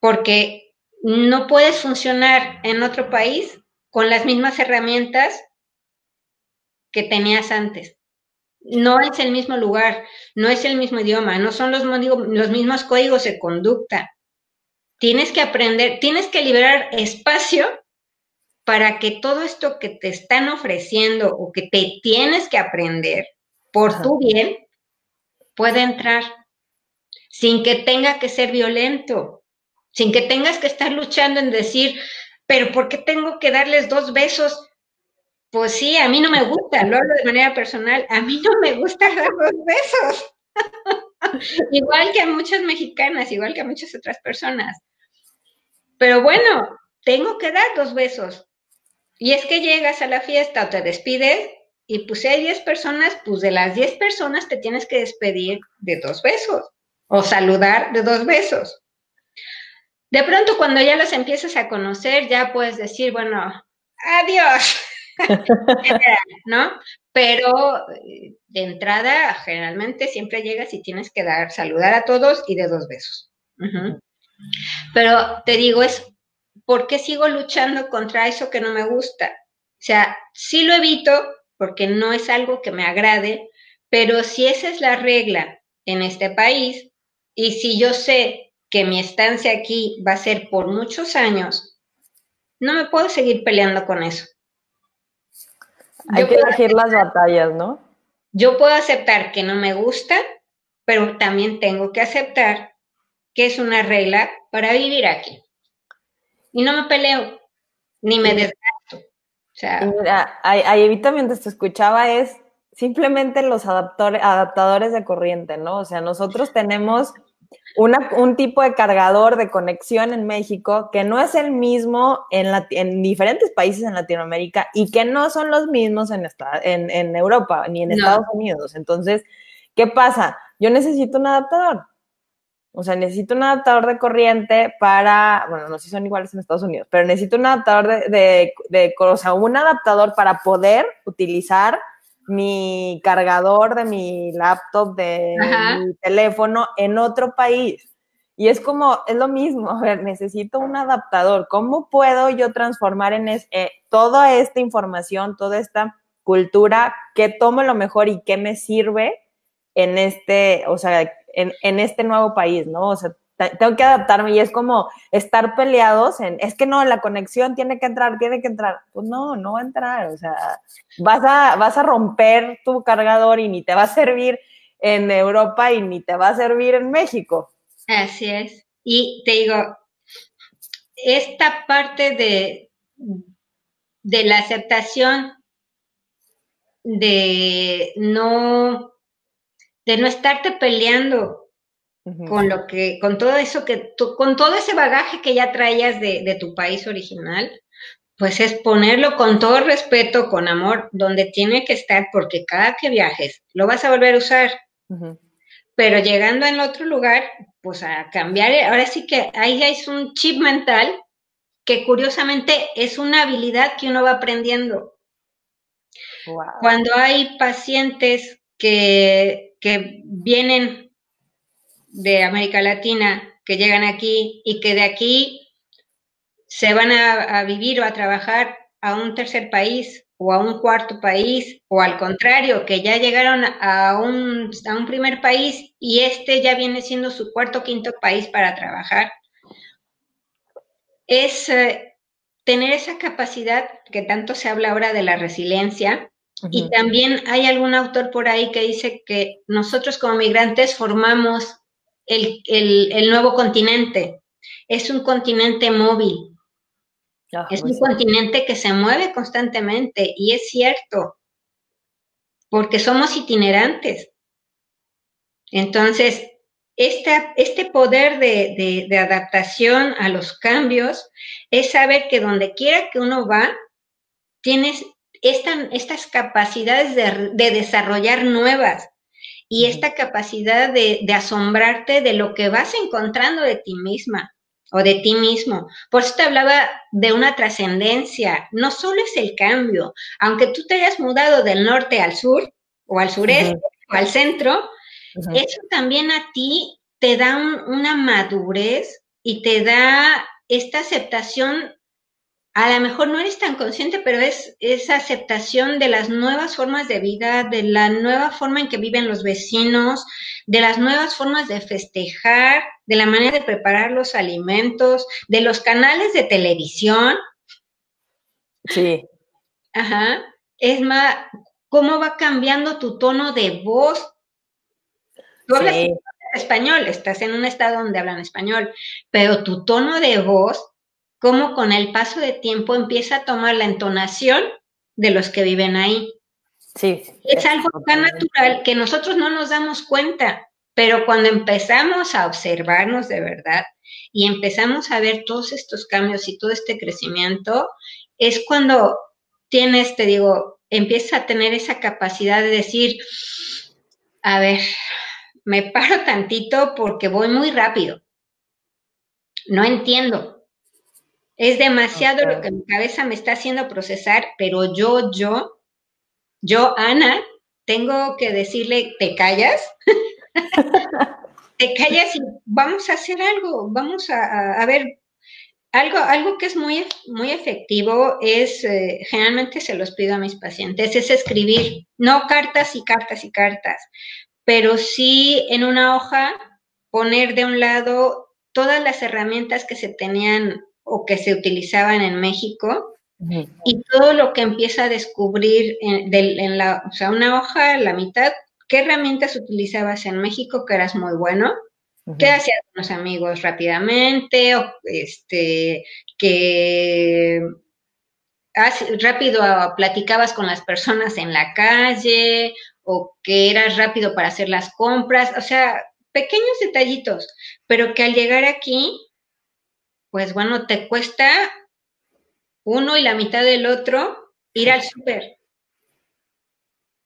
Speaker 2: Porque no puedes funcionar en otro país con las mismas herramientas que tenías antes. No es el mismo lugar, no es el mismo idioma, no son los, los mismos códigos de conducta. Tienes que aprender, tienes que liberar espacio para que todo esto que te están ofreciendo o que te tienes que aprender por tu bien pueda entrar sin que tenga que ser violento, sin que tengas que estar luchando en decir, pero ¿por qué tengo que darles dos besos pues sí, a mí no me gusta, lo hablo de manera personal, a mí no me gusta dar dos besos. igual que a muchas mexicanas, igual que a muchas otras personas. Pero bueno, tengo que dar dos besos. Y es que llegas a la fiesta o te despides y pues si hay 10 personas, pues de las 10 personas te tienes que despedir de dos besos o saludar de dos besos. De pronto cuando ya los empiezas a conocer, ya puedes decir, bueno, adiós. ¿no? Pero eh, de entrada, generalmente siempre llegas y tienes que dar, saludar a todos y de dos besos. Pero te digo, es, ¿por qué sigo luchando contra eso que no me gusta? O sea, sí lo evito porque no es algo que me agrade, pero si esa es la regla en este país y si yo sé que mi estancia aquí va a ser por muchos años, no me puedo seguir peleando con eso.
Speaker 1: Hay que elegir las batallas, ¿no?
Speaker 2: Yo puedo aceptar que no me gusta, pero también tengo que aceptar que es una regla para vivir aquí. Y no me peleo, ni me desgasto. O
Speaker 1: sea, mira, ahí, también te escuchaba es simplemente los adaptadores de corriente, ¿no? O sea, nosotros tenemos un tipo de cargador de conexión en México que no es el mismo en, en diferentes países en Latinoamérica y que no son los mismos en, en, Europa ni en Estados Unidos. Entonces, ¿qué pasa? Yo necesito un adaptador. O sea, necesito un adaptador de corriente para, bueno, no sé si son iguales en Estados Unidos, pero necesito un adaptador de, de, de o sea, un adaptador para poder utilizar mi cargador de mi laptop, de mi teléfono en otro país. Y es como, es lo mismo, a ver, necesito un adaptador. ¿Cómo puedo yo transformar en eh, toda esta información, toda esta cultura, que tomo lo mejor y qué me sirve en este, o sea, en, en este nuevo país, ¿no? O sea, tengo que adaptarme y es como estar peleados en, es que no, la conexión tiene que entrar, tiene que entrar. Pues no, no va a entrar, o sea, vas a, vas a romper tu cargador y ni te va a servir en Europa y ni te va a servir en México.
Speaker 2: Así es. Y te digo, esta parte de, de la aceptación de no, de no estarte peleando con lo que, con todo eso que, con todo ese bagaje que ya traías de, tu país original, pues es ponerlo con todo respeto, con amor, donde tiene que estar, porque cada que viajes lo vas a volver a usar. Pero llegando en otro lugar, pues a cambiar, ahora sí que ahí es un chip mental que curiosamente es una habilidad que uno va aprendiendo. Cuando hay pacientes que, que vienen de América Latina que llegan aquí y que de aquí se van a, vivir o a trabajar a un tercer país o a un cuarto país, o al contrario, que ya llegaron a un, a un primer país y este ya viene siendo su cuarto o quinto país para trabajar, es eh, tener esa capacidad que tanto se habla ahora de la resiliencia. Y también hay algún autor por ahí que dice que nosotros como migrantes formamos el, el nuevo continente. Es un continente móvil, es un continente que se mueve constantemente y es cierto, porque somos itinerantes. Entonces, este poder de, adaptación a los cambios es saber que donde quiera que uno va, tienes estas capacidades de, desarrollar nuevas y esta capacidad de asombrarte de lo que vas encontrando de ti misma o de ti mismo. Por eso te hablaba de una trascendencia. No solo es el cambio, aunque tú te hayas mudado del norte al sur o al sureste o al centro, eso también a ti te da una madurez y te da esta aceptación a lo mejor no eres tan consciente, pero es esa aceptación de las nuevas formas de vida, de la nueva forma en que viven los vecinos, de las nuevas formas de festejar, de la manera de preparar los alimentos, de los canales de televisión.
Speaker 1: Sí.
Speaker 2: Ajá. Es más, cómo va cambiando tu tono de voz. Tú hablas español, estás en un estado donde hablan español, pero tu tono de voz cómo con el paso de tiempo empieza a tomar la entonación de los que viven ahí.
Speaker 1: Sí.
Speaker 2: Es, algo tan natural que nosotros no nos damos cuenta, pero cuando empezamos a observarnos de verdad y empezamos a ver todos estos cambios y todo este crecimiento, es cuando tienes, te digo, empieza a tener esa capacidad de decir, a ver, me paro tantito porque voy muy rápido. No entiendo, es demasiado lo que mi cabeza me está haciendo procesar, pero yo, yo, yo, Ana, tengo que decirle, ¿te callas? te callas y vamos a hacer algo, vamos a, ver, algo, algo que es muy, muy efectivo es, eh, generalmente se los pido a mis pacientes, es escribir, no cartas y cartas y cartas, pero sí en una hoja poner de un lado todas las herramientas que se tenían o que se utilizaban en México y todo lo que empieza a descubrir en, la, o sea, una hoja, la mitad, qué herramientas utilizabas en México que eras muy bueno, qué hacías con los amigos rápidamente, o este, que rápido platicabas con las personas en la calle, o que eras rápido para hacer las compras, o sea, pequeños detallitos, pero que al llegar aquí pues bueno, te cuesta uno y la mitad del otro ir al súper.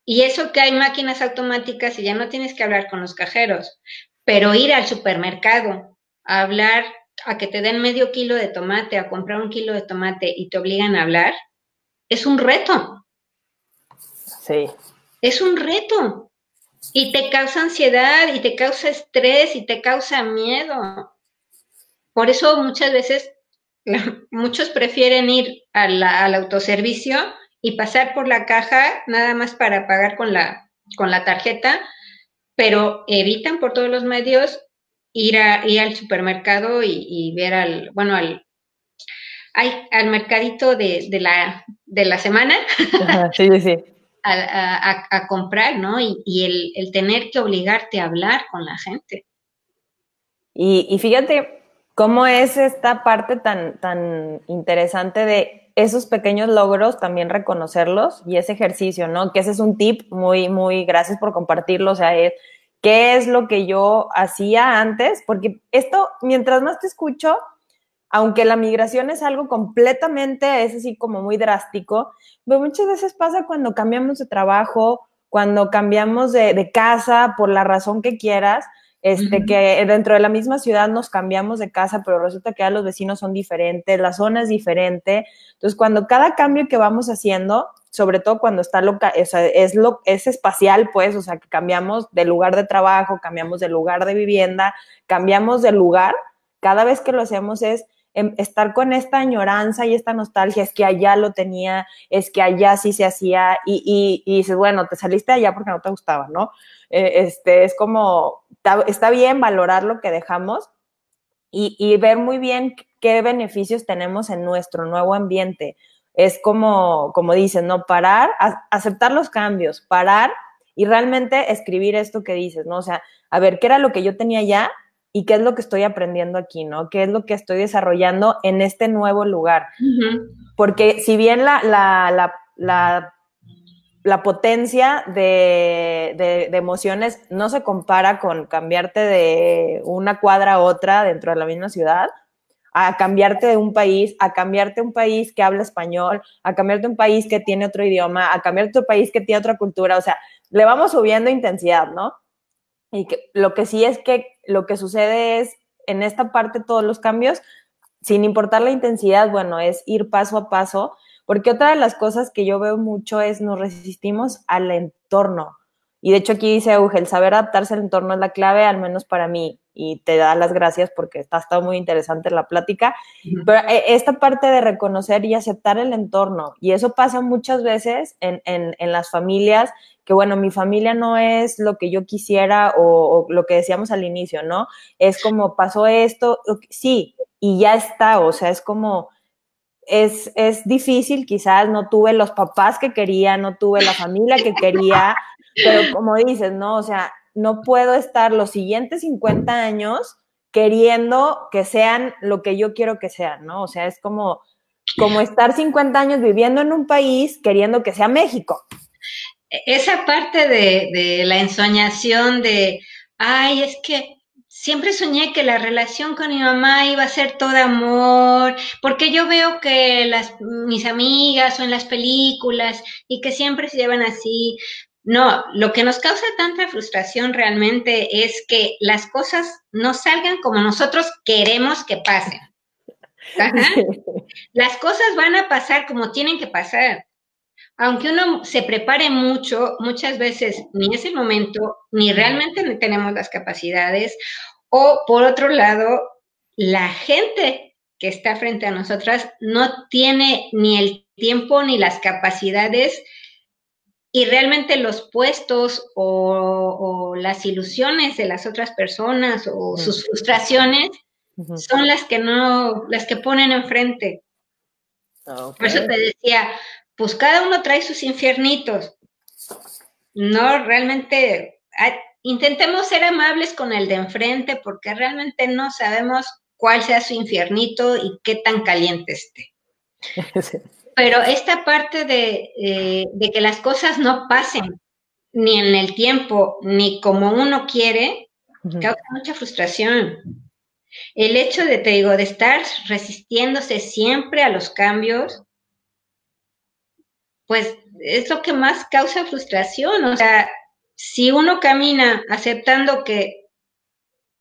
Speaker 2: Y eso que hay máquinas automáticas y ya no tienes que hablar con los cajeros, pero ir al supermercado, a hablar, a que te den medio kilo de tomate, a comprar un kilo de tomate y te obligan a hablar, es un reto.
Speaker 1: Sí.
Speaker 2: Es un reto. Y te causa ansiedad y te causa estrés y te causa miedo. Por eso muchas veces muchos prefieren ir al autoservicio y pasar por la caja nada más para pagar con la, con la tarjeta, pero evitan por todos los medios ir, a, ir al supermercado y, ver al, bueno, al, al mercadito de, la, de la semana.
Speaker 1: sí, sí.
Speaker 2: A, comprar, ¿no? Y, el, el, tener que obligarte a hablar con la gente.
Speaker 1: Y, y fíjate, ¿Cómo es esta parte tan, tan interesante de esos pequeños logros, también reconocerlos y ese ejercicio, ¿no? Que ese es un tip muy, muy, gracias por compartirlo, o sea, es, ¿qué es lo que yo hacía antes? Porque esto, mientras más te escucho, aunque la migración es algo completamente, es así como muy drástico, pero muchas veces pasa cuando cambiamos de trabajo, cuando cambiamos de, de casa, por la razón que quieras, este, que dentro de la misma ciudad nos cambiamos de casa, pero resulta que ya los vecinos son diferentes, la zona es diferente. Entonces, cuando cada cambio que vamos haciendo, sobre todo cuando está loca, o sea, es, lo, es espacial, pues, o sea, que cambiamos de lugar de trabajo, cambiamos de lugar de vivienda, cambiamos de lugar, cada vez que lo hacemos es em, estar con esta añoranza y esta nostalgia, es que allá lo tenía, es que allá sí se hacía, y, y, dices, bueno, te saliste allá porque no te gustaba, ¿no? Eh, este, es como, está, bien valorar lo que dejamos y, y ver muy bien qué beneficios tenemos en nuestro nuevo ambiente. Es como, como dicen, ¿no? Parar, aceptar los cambios, parar y realmente escribir esto que dices, ¿no? O sea, a ver, ¿qué era lo que yo tenía ya y qué es lo que estoy aprendiendo aquí, ¿no? ¿Qué es lo que estoy desarrollando en este nuevo lugar? Porque si bien la, la, la, la, potencia de, de, de, emociones no se compara con cambiarte de una cuadra a otra dentro de la misma ciudad, a cambiarte de un país, a cambiarte un país que habla español, a cambiarte un país que tiene otro idioma, a cambiarte un país que tiene otra cultura, o sea, le vamos subiendo intensidad, ¿no? Y que, lo que sí es que lo que sucede es, en esta parte, todos los cambios, sin importar la intensidad, bueno, es ir paso a paso, porque otra de las cosas que yo veo mucho es nos resistimos al entorno. Y de hecho aquí dice Euge, el saber adaptarse al entorno es la clave, al menos para mí, y te da las gracias porque está estado muy interesante la plática. Pero eh, esta parte de reconocer y aceptar el entorno, y eso pasa muchas veces en, en, en las familias, que bueno, mi familia no es lo que yo quisiera o, lo que decíamos al inicio, ¿no? Es como pasó esto, sí, y ya está, o sea, es como... Es, es difícil, quizás no tuve los papás que quería, no tuve la familia que quería, pero como dices, ¿no? O sea, no puedo estar los siguientes 50 años queriendo que sean lo que yo quiero que sean, ¿no? O sea, es como, como estar 50 años viviendo en un país queriendo que sea México.
Speaker 2: Esa parte de, de la ensoñación de, ay, es que siempre soñé que la relación con mi mamá iba a ser todo amor, porque yo veo que las, mis amigas o en las películas y que siempre se llevan así, no, lo que nos causa tanta frustración realmente es que las cosas no salgan como nosotros queremos que pasen. Las cosas van a pasar como tienen que pasar. Aunque uno se prepare mucho, muchas veces ni es el momento, ni realmente tenemos las capacidades, o por otro lado, la gente que está frente a nosotras no tiene ni el tiempo ni las capacidades y realmente los puestos o, las ilusiones de las otras personas o sus frustraciones son las que no, las que ponen enfrente. Por eso te decía, pues cada uno trae sus infiernitos. No, realmente, intentemos ser amables con el de enfrente porque realmente no sabemos cuál sea su infiernito y qué tan caliente esté. Pero esta parte eh, de, que las cosas no pasen ni en el tiempo, ni como uno quiere, causa mucha frustración. El hecho de, te digo, de estar resistiéndose siempre a los cambios, pues es lo que más causa frustración. O sea, si uno camina aceptando que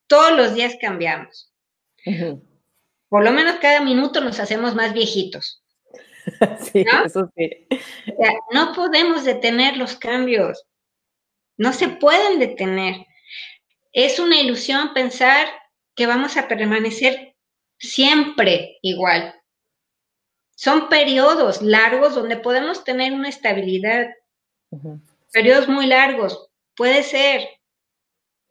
Speaker 2: todos los días cambiamos, por lo menos cada minuto nos hacemos más viejitos. sí, ¿no? eso sí. no podemos detener los cambios. No se pueden detener. Es una ilusión pensar que vamos a permanecer siempre igual. Son periodos largos donde podemos tener una estabilidad. Periodos muy largos, puede ser.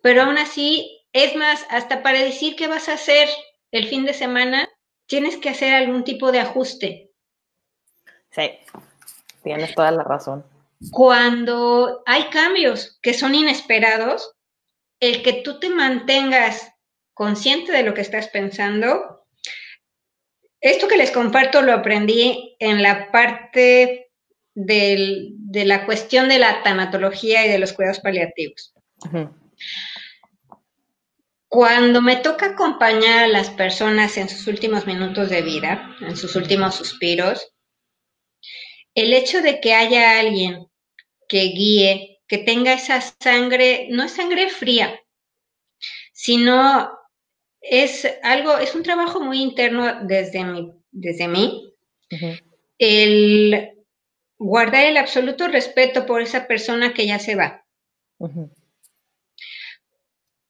Speaker 2: Pero aún así, es más, hasta para decir qué vas a hacer el fin de semana, tienes que hacer algún tipo de ajuste.
Speaker 1: Sí, tienes toda la razón.
Speaker 2: Cuando hay cambios que son inesperados, el que tú te mantengas consciente de lo que estás pensando, esto que les comparto lo aprendí en la parte de la cuestión de la tanatología y de los cuidados paliativos. Cuando me toca acompañar a las personas en sus últimos minutos de vida, en sus últimos suspiros, el hecho de que haya alguien que guíe, que tenga esa sangre, no es sangre fría, sino es algo, es un trabajo muy interno desde, mi, desde mí. El guardar el absoluto respeto por esa persona que ya se va.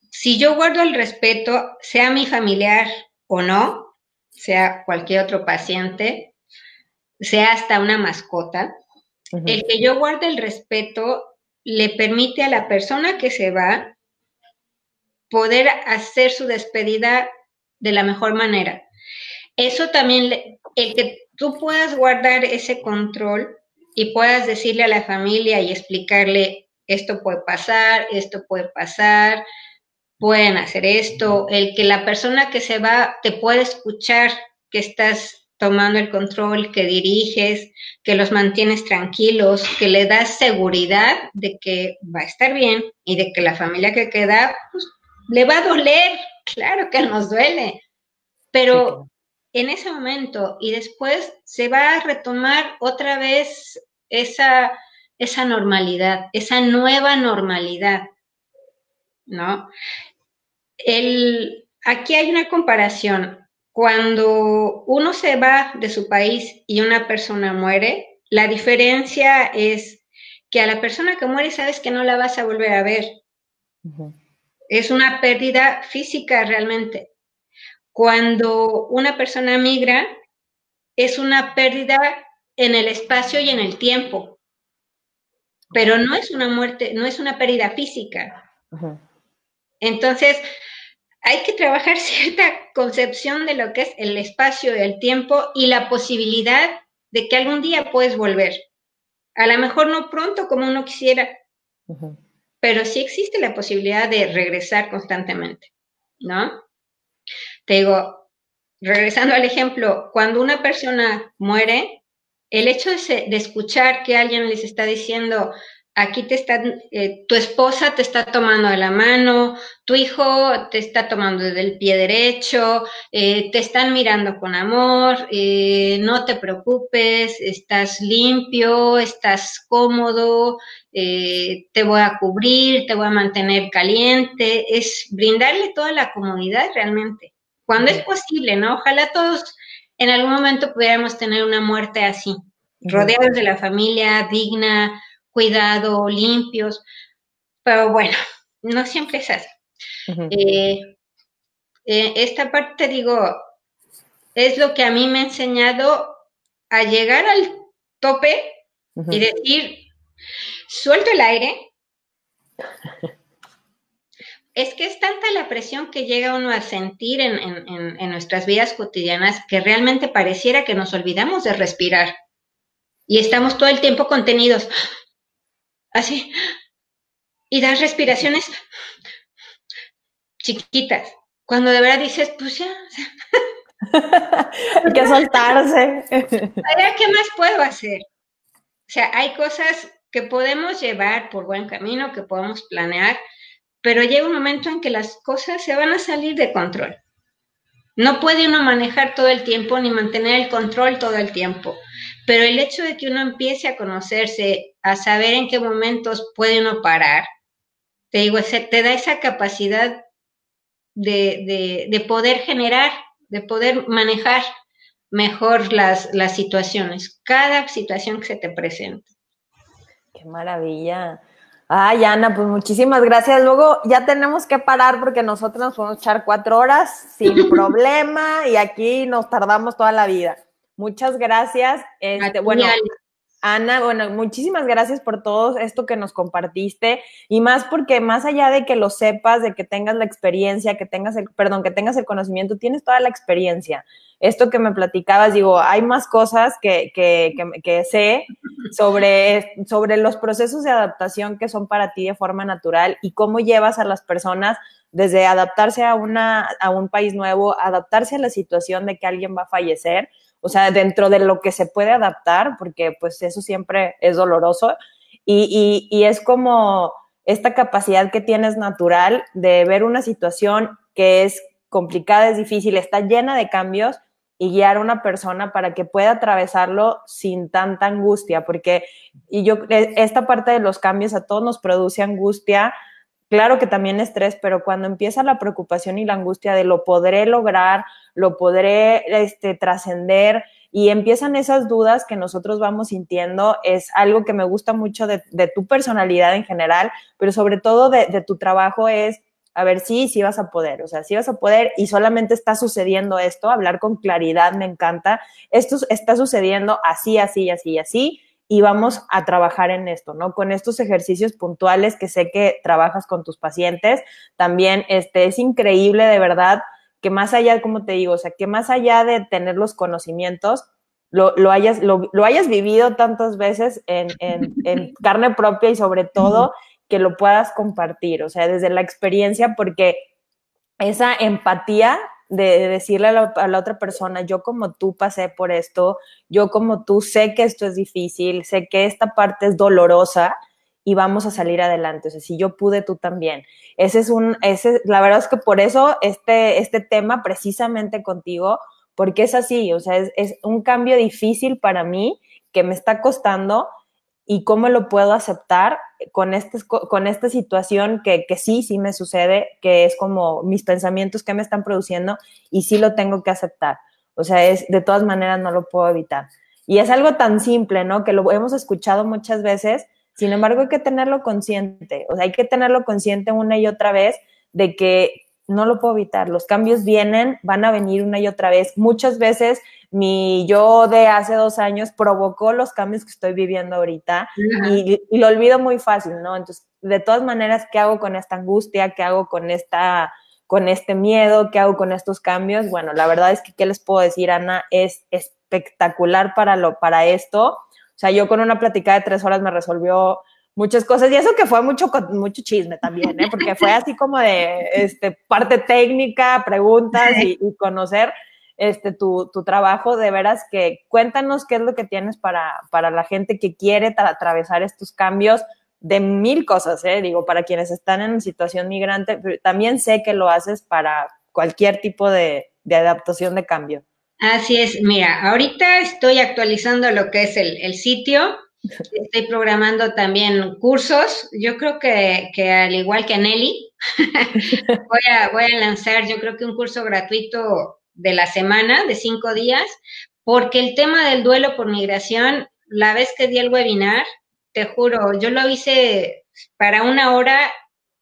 Speaker 2: Si yo guardo el respeto, sea mi familiar o no, sea cualquier otro paciente, sea hasta una mascota, el que yo guarde el respeto le permite a la persona que se va poder hacer su despedida de la mejor manera. Eso también, el que tú puedas guardar ese control y puedas decirle a la familia y explicarle, esto puede pasar, esto puede pasar, pueden hacer esto, el que la persona que se va te puede escuchar que estás tomando el control, que diriges, que los mantienes tranquilos, que le das seguridad de que va a estar bien y de que la familia que queda, pues, le va a doler, claro que nos duele, pero en ese momento y después se va a retomar otra vez esa, esa normalidad, esa nueva normalidad, ¿no? El, aquí hay una comparación cuando uno se va de su país y una persona muere, la diferencia es que a la persona que muere sabes que no la vas a volver a ver. Es una pérdida física realmente. Cuando una persona migra, es una pérdida en el espacio y en el tiempo, pero no es una muerte, no es una pérdida física. Entonces, hay que trabajar cierta concepción de lo que es el espacio y el tiempo y la posibilidad de que algún día puedes volver. A lo mejor no pronto como uno quisiera, pero sí existe la posibilidad de regresar constantemente, ¿no? Te digo, regresando al ejemplo, cuando una persona muere, el hecho de, escuchar que alguien les está diciendo, aquí te está, eh, tu esposa te está tomando de la mano, tu hijo te está tomando del pie derecho, eh, te están mirando con amor, eh, no te preocupes, estás limpio, estás cómodo, te voy a cubrir, te voy a mantener caliente, es brindarle toda la comodidad realmente. Cuando es posible, ¿no? Ojalá todos en algún momento pudiéramos tener una muerte así, rodeados de la familia, digna, cuidado, limpios, pero bueno, no siempre es así. Eh, eh, esta parte, digo, es lo que a mí me ha enseñado a llegar al tope y decir, suelto el aire. es que es tanta la presión que llega uno a sentir en, en, nuestras vidas cotidianas que realmente pareciera que nos olvidamos de respirar. Y estamos todo el tiempo contenidos. Así, y das respiraciones chiquitas, cuando de verdad dices, pues ya,
Speaker 1: hay que soltarse.
Speaker 2: ¿qué más puedo hacer? O sea, hay cosas que podemos llevar por buen camino, que podemos planear, pero llega un momento en que las cosas se van a salir de control. No puede uno manejar todo el tiempo ni mantener el control todo el tiempo. Pero el hecho de que uno empiece a conocerse, a saber en qué momentos puede uno parar, te digo, te da esa capacidad de, poder generar, de poder manejar mejor las, las situaciones, cada situación que se te presenta.
Speaker 1: Qué maravilla. Ay, Ana, pues muchísimas gracias. Luego ya tenemos que parar porque nosotros nos podemos echar cuatro horas sin problema y aquí nos tardamos toda la vida. Muchas gracias. Este, bueno, Ana, bueno, muchísimas gracias por todo esto que nos compartiste y más porque más allá de que lo sepas, de que tengas la experiencia, que tengas el, perdón, que tengas el conocimiento, tienes toda la experiencia. Esto que me platicabas, digo, hay más cosas que, que, que, que sé sobre, sobre los procesos de adaptación que son para ti de forma natural y cómo llevas a las personas desde adaptarse a, una, a un país nuevo, adaptarse a la situación de que alguien va a fallecer o sea, dentro de lo que se puede adaptar, porque pues eso siempre es doloroso. Y, y, es como esta capacidad que tienes natural de ver una situación que es complicada, es difícil, está llena de cambios y guiar a una persona para que pueda atravesarlo sin tanta angustia, porque y yo e, esta parte de los cambios a todos nos produce angustia, claro que también estrés, pero cuando empieza la preocupación y la angustia de lo podré lograr, lo podré este, trascender y empiezan esas dudas que nosotros vamos sintiendo, es algo que me gusta mucho de, tu personalidad en general, pero sobre todo de, tu trabajo es a ver, sí, sí vas a poder, o sea, sí vas a poder y solamente está sucediendo esto, hablar con claridad me encanta, esto está sucediendo así, así, así, así, y vamos a trabajar en esto, ¿no? Con estos ejercicios puntuales que sé que trabajas con tus pacientes, también este, es increíble de verdad que más allá, como te digo, o sea, que más allá de tener los conocimientos, lo, lo hayas, lo, lo, hayas vivido tantas veces en, en, en carne propia y sobre todo que lo puedas compartir, o sea, desde la experiencia, porque esa empatía de decirle a la, a la, otra persona, yo como tú pasé por esto, yo como tú sé que esto es difícil, sé que esta parte es dolorosa y vamos a salir adelante. O sea, si yo pude, tú también. Ese es un, ese, la verdad es que por eso este, este tema precisamente contigo, porque es así, o sea, es, es un cambio difícil para mí que me está costando, y cómo lo puedo aceptar con, este, con esta situación que, que, sí, sí me sucede, que es como mis pensamientos que me están produciendo y sí lo tengo que aceptar. O sea, es de todas maneras no lo puedo evitar. Y es algo tan simple, ¿no? Que lo hemos escuchado muchas veces, sin embargo hay que tenerlo consciente, o sea, hay que tenerlo consciente una y otra vez de que no lo puedo evitar, los cambios vienen, van a venir una y otra vez. Muchas veces mi yo de hace dos años provocó los cambios que estoy viviendo ahorita y, y, lo olvido muy fácil, ¿no? Entonces, de todas maneras, ¿qué hago con esta angustia? ¿Qué hago con esta con este miedo? ¿Qué hago con estos cambios? Bueno, la verdad es que, ¿qué les puedo decir, Ana? Es espectacular para, lo, para esto. O sea, yo con una plática de tres horas me resolvió muchas cosas y eso que fue mucho mucho chisme también, ¿eh? porque fue así como de este, parte técnica, preguntas y, y conocer este, tu, tu, trabajo, de veras que cuéntanos qué es lo que tienes para, para la gente que quiere atravesar estos cambios de mil cosas, ¿eh? digo, para quienes están en situación migrante, pero también sé que lo haces para cualquier tipo de, de adaptación de cambio.
Speaker 2: Así es, mira, ahorita estoy actualizando lo que es el, el sitio, Estoy programando también cursos. Yo creo que, que al igual que Nelly, voy, a, voy a lanzar yo creo que un curso gratuito de la semana, de cinco días, porque el tema del duelo por migración, la vez que di el webinar, te juro, yo lo hice para una hora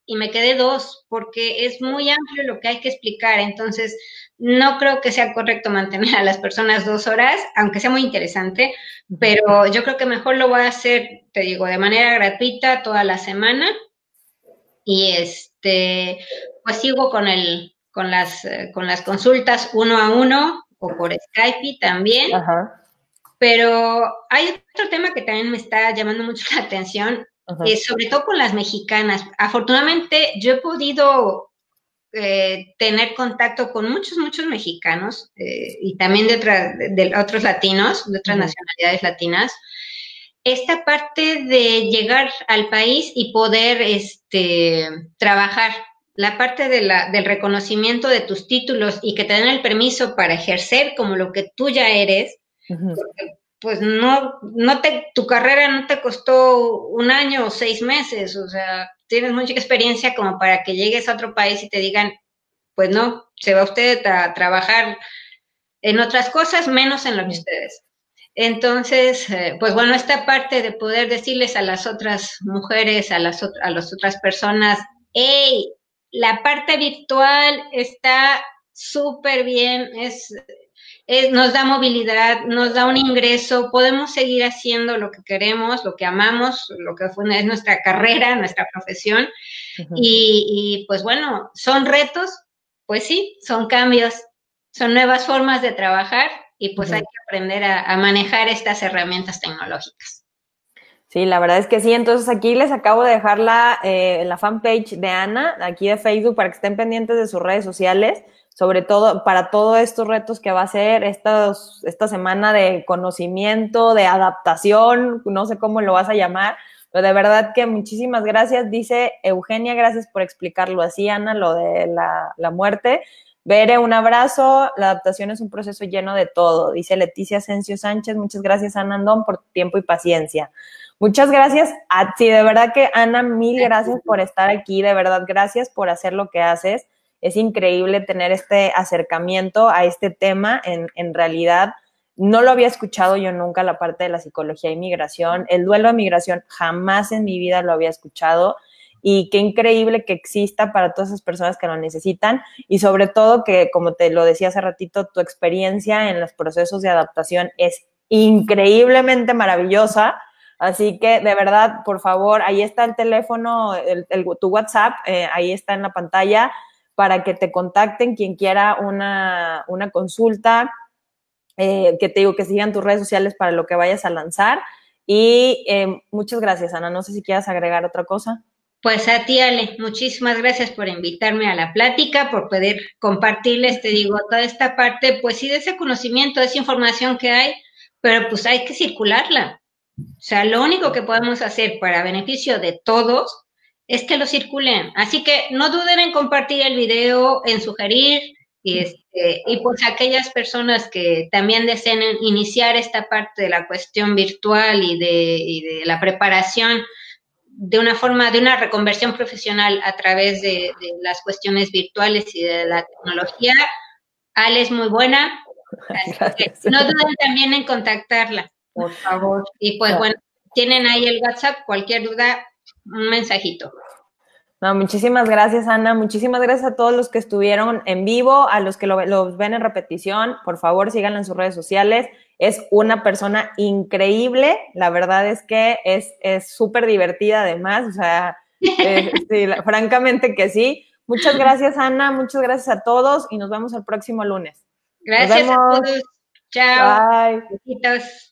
Speaker 2: y me quedé dos, porque es muy amplio lo que hay que explicar. Entonces, no creo que sea correcto mantener a las personas dos horas, aunque sea muy interesante, pero yo creo que mejor lo voy a hacer, te digo, de manera gratuita toda la semana. Y este, pues sigo con el, con las, con las consultas uno a uno o por Skype también. Ajá. Pero hay otro tema que también me está llamando mucho la atención, eh, sobre todo con las mexicanas. Afortunadamente, yo he podido eh, tener contacto con muchos, muchos mexicanos eh, y también de, otra, de, otros latinos, de otras nacionalidades latinas. Esta parte de llegar al país y poder este, trabajar, la parte de la, del reconocimiento de tus títulos y que te den el permiso para ejercer como lo que tú ya eres, uh -huh. porque, pues no, no te, tu carrera no te costó un año o seis meses, o sea, tienes mucha experiencia como para que llegues a otro país y te digan, pues no, se va usted a trabajar en otras cosas menos en lo que ustedes. Entonces, eh, pues bueno, esta parte de poder decirles a las otras mujeres, a las, a las otras personas, hey, la parte virtual está súper bien, es es, nos da movilidad, nos da un ingreso, podemos seguir haciendo lo que queremos, lo que amamos, lo que fue, es nuestra carrera, nuestra profesión. Uh -huh. y, y, pues bueno, son retos, pues sí, son cambios, son nuevas formas de trabajar y pues uh -huh. hay que aprender a, a manejar estas herramientas tecnológicas.
Speaker 1: Sí, la verdad es que sí. Entonces aquí les acabo de dejar la, eh, la fanpage de Ana, aquí de Facebook, para que estén pendientes de sus redes sociales sobre todo para todos estos retos que va a ser esta, esta semana de conocimiento, de adaptación, no sé cómo lo vas a llamar, pero de verdad que muchísimas gracias. Dice Eugenia, gracias por explicarlo así, Ana, lo de la, la muerte. Bere, un abrazo. La adaptación es un proceso lleno de todo. Dice Leticia Asensio Sánchez, muchas gracias, Ana Andón, por tiempo y paciencia. Muchas gracias a ti, de verdad que Ana, mil gracias por estar aquí, de verdad, gracias por hacer lo que haces es increíble tener este acercamiento a este tema. En, en, realidad, no lo había escuchado yo nunca, la parte de la psicología y migración. El duelo de migración jamás en mi vida lo había escuchado. y qué increíble que exista para todas esas personas que lo necesitan y sobre todo que, como te lo decía hace ratito, tu experiencia en los procesos de adaptación es increíblemente maravillosa. Así que de verdad, por favor, ahí está el teléfono, el, tu WhatsApp, eh, ahí está en la pantalla para que te contacten quien quiera una, una consulta, eh, que te digo que sigan tus redes sociales para lo que vayas a lanzar. Y eh, muchas gracias, Ana. No sé si quieras agregar otra cosa.
Speaker 2: Pues a ti, Ale, muchísimas gracias por invitarme a la plática, por poder compartirles, te digo, toda esta parte, pues sí, de ese conocimiento, de esa información que hay, pero pues hay que circularla. O sea, lo único que podemos hacer para beneficio de todos es que lo circulen. Así que no duden en compartir el video, en sugerir, y, este, y pues aquellas personas que también deseen iniciar esta parte de la cuestión virtual y de, y de la preparación de una forma, de una reconversión profesional a través de, las cuestiones virtuales y de la tecnología. Ale es muy buena. no duden también en contactarla, por favor. Y pues bueno, tienen ahí el WhatsApp, cualquier duda, un mensajito.
Speaker 1: No, muchísimas gracias, Ana. Muchísimas gracias a todos los que estuvieron en vivo, a los que lo, los ven en repetición. Por favor, síganlo en sus redes sociales es una persona increíble, la verdad es que es súper divertida además, o sea, eh, francamente que sí. Muchas gracias Ana, muchas gracias a todos y nos vemos el próximo lunes.
Speaker 2: Gracias a todos. Chao. Bye. Besitos.